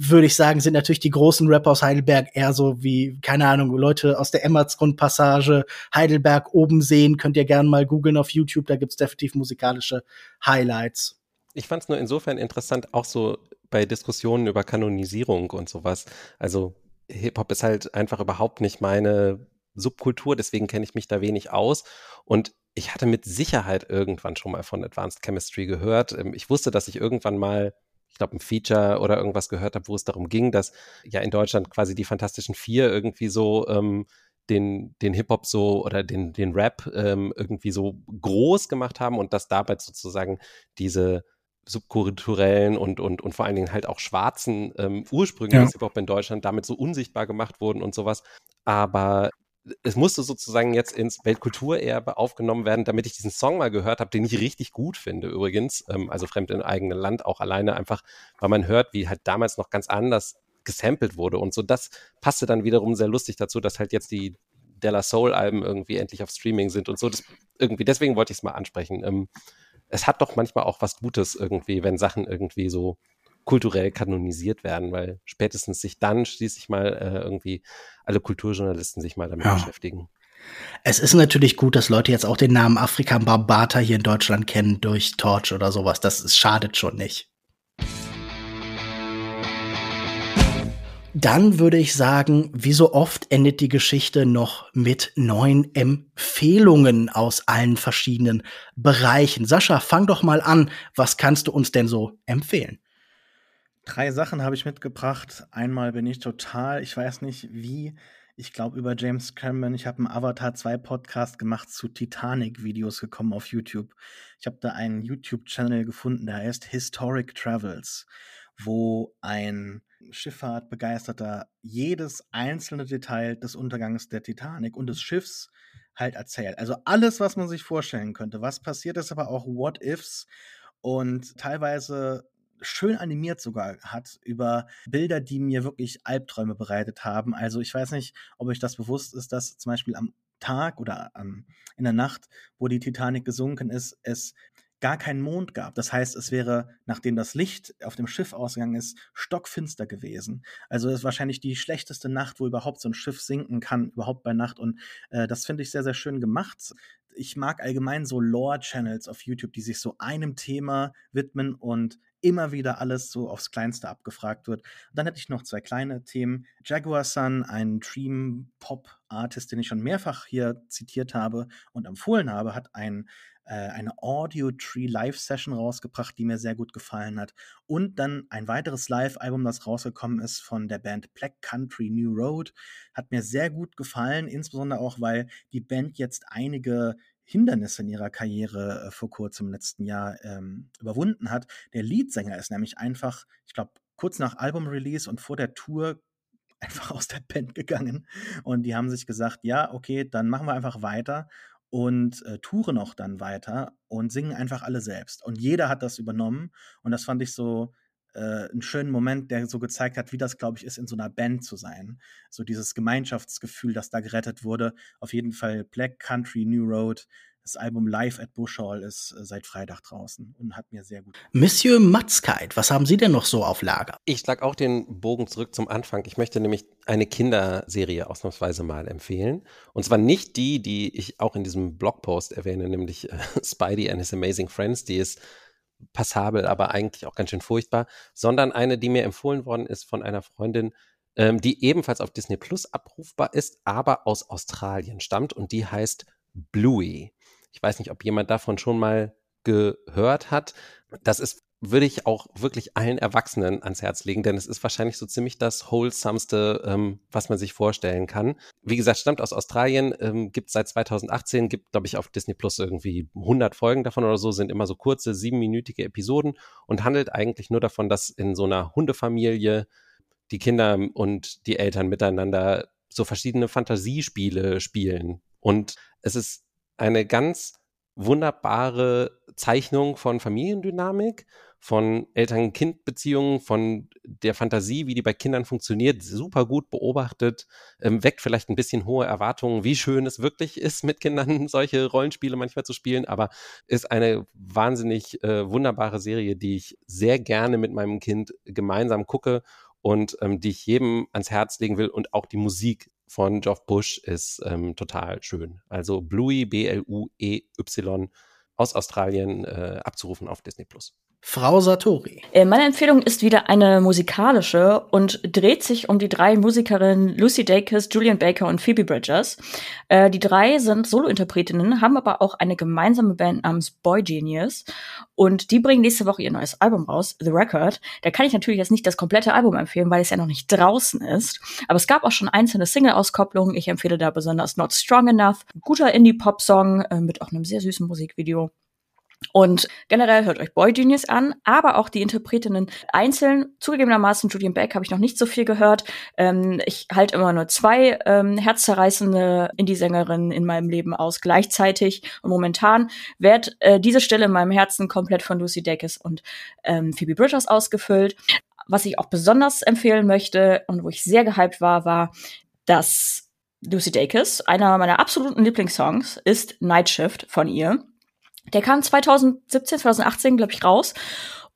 würde ich sagen, sind natürlich die großen Rapper aus Heidelberg eher so wie, keine Ahnung, Leute aus der Emmertsgrundpassage, Heidelberg oben sehen, könnt ihr gerne mal googeln auf YouTube, da gibt's definitiv musikalische Highlights. Ich fand es nur insofern interessant, auch so bei Diskussionen über Kanonisierung und sowas. Also Hip-Hop ist halt einfach überhaupt nicht meine Subkultur, deswegen kenne ich mich da wenig aus. Und ich hatte mit Sicherheit irgendwann schon mal von Advanced Chemistry gehört. Ähm, ich wusste, dass ich irgendwann mal ich glaube, ein Feature oder irgendwas gehört habe, wo es darum ging, dass ja in Deutschland quasi die Fantastischen Vier irgendwie so ähm, den, den Hip-Hop so oder den, den Rap ähm, irgendwie so groß gemacht haben und dass dabei sozusagen diese subkulturellen und, und, und vor allen Dingen halt auch schwarzen ähm, Ursprünge ja. des Hip-Hop in Deutschland damit so unsichtbar gemacht wurden und sowas. Aber es musste sozusagen jetzt ins Weltkulturerbe aufgenommen werden, damit ich diesen Song mal gehört habe, den ich richtig gut finde übrigens. Ähm, also Fremd im eigenen Land auch alleine einfach, weil man hört, wie halt damals noch ganz anders gesampelt wurde und so. Das passte dann wiederum sehr lustig dazu, dass halt jetzt die Della Soul Alben irgendwie endlich auf Streaming sind und so. Das irgendwie, deswegen wollte ich es mal ansprechen. Ähm, es hat doch manchmal auch was Gutes irgendwie, wenn Sachen irgendwie so kulturell kanonisiert werden, weil spätestens sich dann schließlich mal äh, irgendwie alle Kulturjournalisten sich mal damit ja. beschäftigen. Es ist natürlich gut, dass Leute jetzt auch den Namen Afrika Barbata hier in Deutschland kennen durch Torch oder sowas. Das ist, schadet schon nicht. Dann würde ich sagen, wie so oft endet die Geschichte noch mit neuen Empfehlungen aus allen verschiedenen Bereichen. Sascha, fang doch mal an. Was kannst du uns denn so empfehlen? Drei Sachen habe ich mitgebracht. Einmal bin ich total, ich weiß nicht wie, ich glaube über James Cameron, ich habe einen Avatar 2 Podcast gemacht zu Titanic-Videos gekommen auf YouTube. Ich habe da einen YouTube-Channel gefunden, der heißt Historic Travels, wo ein Schifffahrt-Begeisterter jedes einzelne Detail des Untergangs der Titanic und des Schiffs halt erzählt. Also alles, was man sich vorstellen könnte. Was passiert ist, aber auch What-Ifs und teilweise schön animiert sogar hat über Bilder, die mir wirklich Albträume bereitet haben. Also ich weiß nicht, ob euch das bewusst ist, dass zum Beispiel am Tag oder ähm, in der Nacht, wo die Titanic gesunken ist, es gar keinen Mond gab. Das heißt, es wäre, nachdem das Licht auf dem Schiff ausgegangen ist, stockfinster gewesen. Also es ist wahrscheinlich die schlechteste Nacht, wo überhaupt so ein Schiff sinken kann, überhaupt bei Nacht. Und äh, das finde ich sehr, sehr schön gemacht. Ich mag allgemein so Lore-Channels auf YouTube, die sich so einem Thema widmen und immer wieder alles so aufs Kleinste abgefragt wird. Und dann hätte ich noch zwei kleine Themen. Jaguar Sun, ein Dream Pop Artist, den ich schon mehrfach hier zitiert habe und empfohlen habe, hat ein äh, eine Audio Tree Live Session rausgebracht, die mir sehr gut gefallen hat. Und dann ein weiteres Live-Album, das rausgekommen ist von der Band Black Country New Road. Hat mir sehr gut gefallen, insbesondere auch, weil die Band jetzt einige Hindernisse in ihrer Karriere äh, vor kurzem im letzten Jahr ähm, überwunden hat. Der Leadsänger ist nämlich einfach, ich glaube, kurz nach Album-Release und vor der Tour einfach aus der Band gegangen. Und die haben sich gesagt, ja, okay, dann machen wir einfach weiter und äh, touren auch dann weiter und singen einfach alle selbst. Und jeder hat das übernommen und das fand ich so äh, einen schönen Moment, der so gezeigt hat, wie das, glaube ich, ist, in so einer Band zu sein. So dieses Gemeinschaftsgefühl, das da gerettet wurde. Auf jeden Fall Black Country New Road das Album Live at Bush Hall ist äh, seit Freitag draußen und hat mir sehr gut. Monsieur Matzkeit, was haben Sie denn noch so auf Lager? Ich schlag auch den Bogen zurück zum Anfang. Ich möchte nämlich eine Kinderserie ausnahmsweise mal empfehlen. Und zwar nicht die, die ich auch in diesem Blogpost erwähne, nämlich äh, Spidey and His Amazing Friends. Die ist passabel, aber eigentlich auch ganz schön furchtbar, sondern eine, die mir empfohlen worden ist von einer Freundin, ähm, die ebenfalls auf Disney Plus abrufbar ist, aber aus Australien stammt und die heißt Bluey. Ich weiß nicht, ob jemand davon schon mal gehört hat. Das ist, würde ich auch wirklich allen Erwachsenen ans Herz legen, denn es ist wahrscheinlich so ziemlich das wholesomeste, ähm, was man sich vorstellen kann. Wie gesagt, stammt aus Australien, ähm, gibt seit 2018, gibt, glaube ich, auf Disney Plus irgendwie 100 Folgen davon oder so, sind immer so kurze, siebenminütige Episoden und handelt eigentlich nur davon, dass in so einer Hundefamilie die Kinder und die Eltern miteinander so verschiedene Fantasiespiele spielen. Und es ist eine ganz wunderbare Zeichnung von Familiendynamik, von Eltern-Kind-Beziehungen, von der Fantasie, wie die bei Kindern funktioniert, super gut beobachtet, ähm, weckt vielleicht ein bisschen hohe Erwartungen, wie schön es wirklich ist, mit Kindern solche Rollenspiele manchmal zu spielen, aber ist eine wahnsinnig äh, wunderbare Serie, die ich sehr gerne mit meinem Kind gemeinsam gucke und ähm, die ich jedem ans Herz legen will und auch die Musik von Geoff Bush ist ähm, total schön. Also Bluey, B-L-U-E-Y aus Australien äh, abzurufen auf Disney Plus. Frau Satori. Äh, meine Empfehlung ist wieder eine musikalische und dreht sich um die drei Musikerinnen Lucy Dacus, Julian Baker und Phoebe Bridgers. Äh, die drei sind Solointerpretinnen, haben aber auch eine gemeinsame Band namens Boy Genius und die bringen nächste Woche ihr neues Album raus, The Record. Da kann ich natürlich jetzt nicht das komplette Album empfehlen, weil es ja noch nicht draußen ist. Aber es gab auch schon einzelne Single-Auskopplungen. Ich empfehle da besonders Not Strong Enough. Guter Indie-Pop-Song äh, mit auch einem sehr süßen Musikvideo. Und generell hört euch Boy Genius an, aber auch die Interpretinnen einzeln. Zugegebenermaßen, Julian Beck habe ich noch nicht so viel gehört. Ähm, ich halte immer nur zwei ähm, herzzerreißende Indie-Sängerinnen in meinem Leben aus gleichzeitig. Und momentan wird äh, diese Stelle in meinem Herzen komplett von Lucy Dacus und ähm, Phoebe Bridgers ausgefüllt. Was ich auch besonders empfehlen möchte und wo ich sehr gehypt war, war, dass Lucy Dacus, einer meiner absoluten Lieblingssongs, ist Night Shift von ihr. Der kam 2017, 2018, glaube ich, raus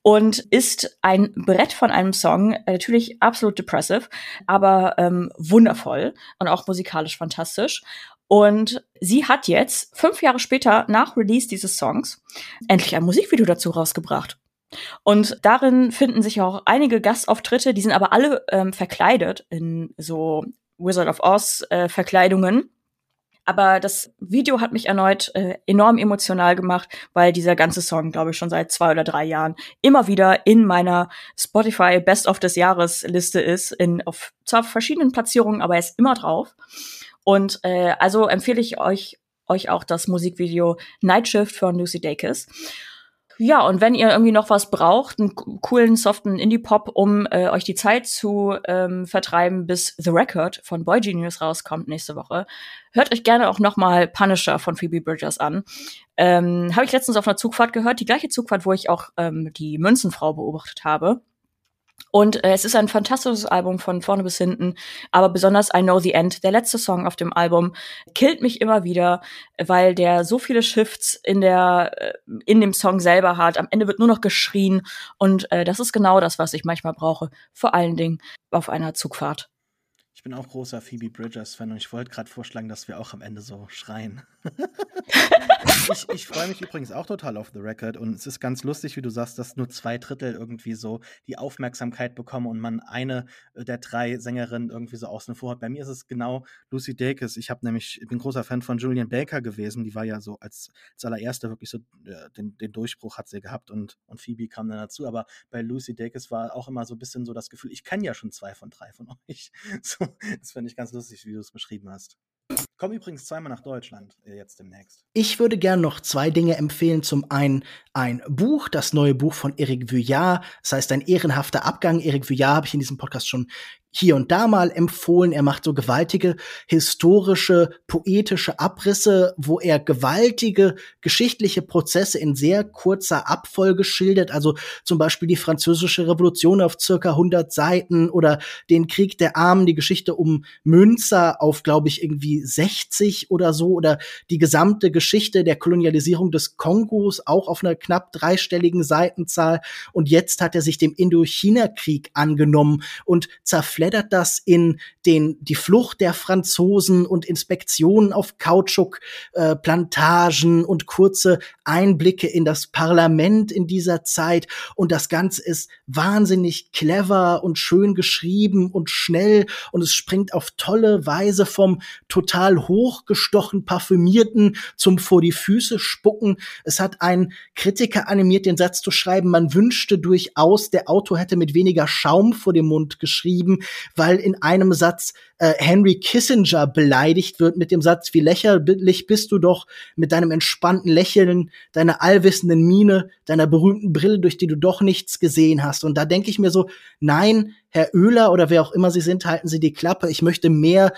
und ist ein Brett von einem Song, äh, natürlich absolut depressive, aber ähm, wundervoll und auch musikalisch fantastisch. Und sie hat jetzt, fünf Jahre später, nach Release dieses Songs, endlich ein Musikvideo dazu rausgebracht. Und darin finden sich auch einige Gastauftritte, die sind aber alle ähm, verkleidet in so Wizard of Oz äh, Verkleidungen. Aber das Video hat mich erneut äh, enorm emotional gemacht, weil dieser ganze Song, glaube ich, schon seit zwei oder drei Jahren immer wieder in meiner Spotify Best of des Jahres Liste ist, in auf zwar verschiedenen Platzierungen, aber er ist immer drauf. Und äh, also empfehle ich euch euch auch das Musikvideo Night Shift von Lucy Dacus. Ja, und wenn ihr irgendwie noch was braucht, einen coolen, soften Indie-Pop, um äh, euch die Zeit zu ähm, vertreiben, bis The Record von Boy Genius rauskommt nächste Woche, hört euch gerne auch noch mal Punisher von Phoebe Bridgers an. Ähm, habe ich letztens auf einer Zugfahrt gehört, die gleiche Zugfahrt, wo ich auch ähm, die Münzenfrau beobachtet habe. Und äh, es ist ein fantastisches Album von vorne bis hinten, aber besonders I Know the End, der letzte Song auf dem Album, killt mich immer wieder, weil der so viele Shifts in der äh, in dem Song selber hat. Am Ende wird nur noch geschrien und äh, das ist genau das, was ich manchmal brauche, vor allen Dingen auf einer Zugfahrt. Ich bin auch großer Phoebe Bridgers-Fan und ich wollte gerade vorschlagen, dass wir auch am Ende so schreien. ich, ich freue mich übrigens auch total auf The Record und es ist ganz lustig, wie du sagst, dass nur zwei Drittel irgendwie so die Aufmerksamkeit bekommen und man eine äh, der drei Sängerinnen irgendwie so außen vor hat. Bei mir ist es genau Lucy Dacus. Ich habe nämlich, ich bin großer Fan von Julian Baker gewesen. Die war ja so als, als allererste wirklich so äh, den, den Durchbruch hat sie gehabt und, und Phoebe kam dann dazu. Aber bei Lucy Dacus war auch immer so ein bisschen so das Gefühl, ich kann ja schon zwei von drei von euch. So, das finde ich ganz lustig, wie du es beschrieben hast. Komm übrigens zweimal nach Deutschland äh, jetzt demnächst. Ich würde gerne noch zwei Dinge empfehlen. Zum einen ein Buch, das neue Buch von Eric Vuillard. Das heißt, ein ehrenhafter Abgang. Eric Vuillard habe ich in diesem Podcast schon hier und da mal empfohlen. Er macht so gewaltige historische, poetische Abrisse, wo er gewaltige geschichtliche Prozesse in sehr kurzer Abfolge schildert. Also zum Beispiel die französische Revolution auf circa 100 Seiten oder den Krieg der Armen, die Geschichte um Münzer auf, glaube ich, irgendwie 60 oder so oder die gesamte Geschichte der Kolonialisierung des Kongos auch auf einer knapp dreistelligen Seitenzahl. Und jetzt hat er sich dem Indochina-Krieg angenommen und zerfleddert das in den, die Flucht der Franzosen und Inspektionen auf Kautschukplantagen äh, und kurze Einblicke in das Parlament in dieser Zeit. Und das Ganze ist wahnsinnig clever und schön geschrieben und schnell und es springt auf tolle Weise vom total hochgestochen parfümierten zum vor die Füße spucken. Es hat ein Kritiker animiert, den Satz zu schreiben, man wünschte durchaus, der Autor hätte mit weniger Schaum vor dem Mund geschrieben weil in einem Satz äh, Henry Kissinger beleidigt wird mit dem Satz, wie lächerlich bist du doch mit deinem entspannten Lächeln, deiner allwissenden Miene, deiner berühmten Brille, durch die du doch nichts gesehen hast. Und da denke ich mir so, nein, Herr Oehler oder wer auch immer Sie sind, halten Sie die Klappe. Ich möchte mehr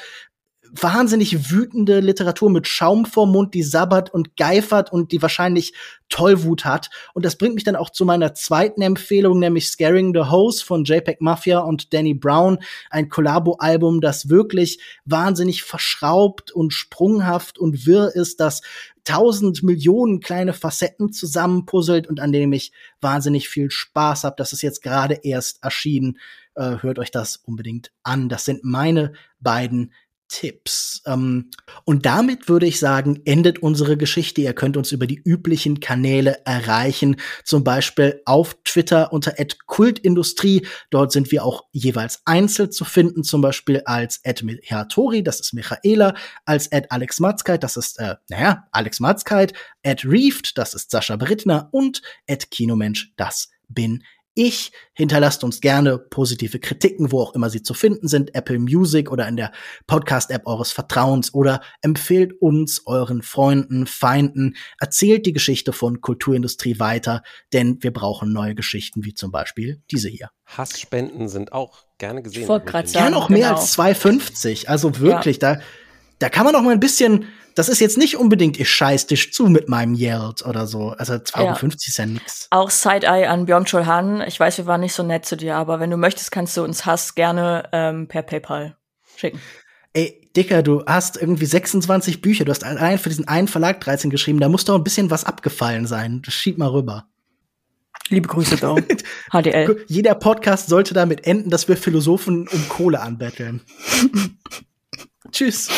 wahnsinnig wütende Literatur mit Schaum vorm Mund, die sabbert und geifert und die wahrscheinlich Tollwut hat. Und das bringt mich dann auch zu meiner zweiten Empfehlung, nämlich Scaring the Hose von JPEG Mafia und Danny Brown. Ein Collabo-Album, das wirklich wahnsinnig verschraubt und sprunghaft und wirr ist, das tausend Millionen kleine Facetten zusammenpuzzelt und an dem ich wahnsinnig viel Spaß habe. Das ist jetzt gerade erst erschienen. Äh, hört euch das unbedingt an. Das sind meine beiden Tipps. Ähm, und damit würde ich sagen, endet unsere Geschichte. Ihr könnt uns über die üblichen Kanäle erreichen, zum Beispiel auf Twitter unter @kultindustrie. Dort sind wir auch jeweils einzeln zu finden, zum Beispiel als @mihatori, das ist Michaela, als Alex Matzkeit, das ist äh, naja Alex Matzkeit, Reeft, das ist Sascha Brittner und Kinomensch, das bin ich. Hinterlasst uns gerne positive Kritiken, wo auch immer sie zu finden sind, Apple Music oder in der Podcast-App eures Vertrauens oder empfehlt uns euren Freunden, Feinden, erzählt die Geschichte von Kulturindustrie weiter, denn wir brauchen neue Geschichten, wie zum Beispiel diese hier. Hassspenden sind auch gerne gesehen. Ich wollte gerade sagen, auch mehr genau. als 2,50. Also wirklich, ja. da, da kann man auch mal ein bisschen das ist jetzt nicht unbedingt, ich scheiß dich zu mit meinem Yeld oder so. Also 2,50 ja. ist ja nix. Auch Side-Eye an Björn Han. Ich weiß, wir waren nicht so nett zu dir, aber wenn du möchtest, kannst du uns Hass gerne ähm, per PayPal schicken. Ey, Dicker, du hast irgendwie 26 Bücher. Du hast allein für diesen einen Verlag 13 geschrieben. Da muss doch ein bisschen was abgefallen sein. Das schieb mal rüber. Liebe Grüße, Dau. HDL. Jeder Podcast sollte damit enden, dass wir Philosophen um Kohle anbetteln. Tschüss.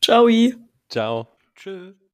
Ciao. Ciao. Tschüss.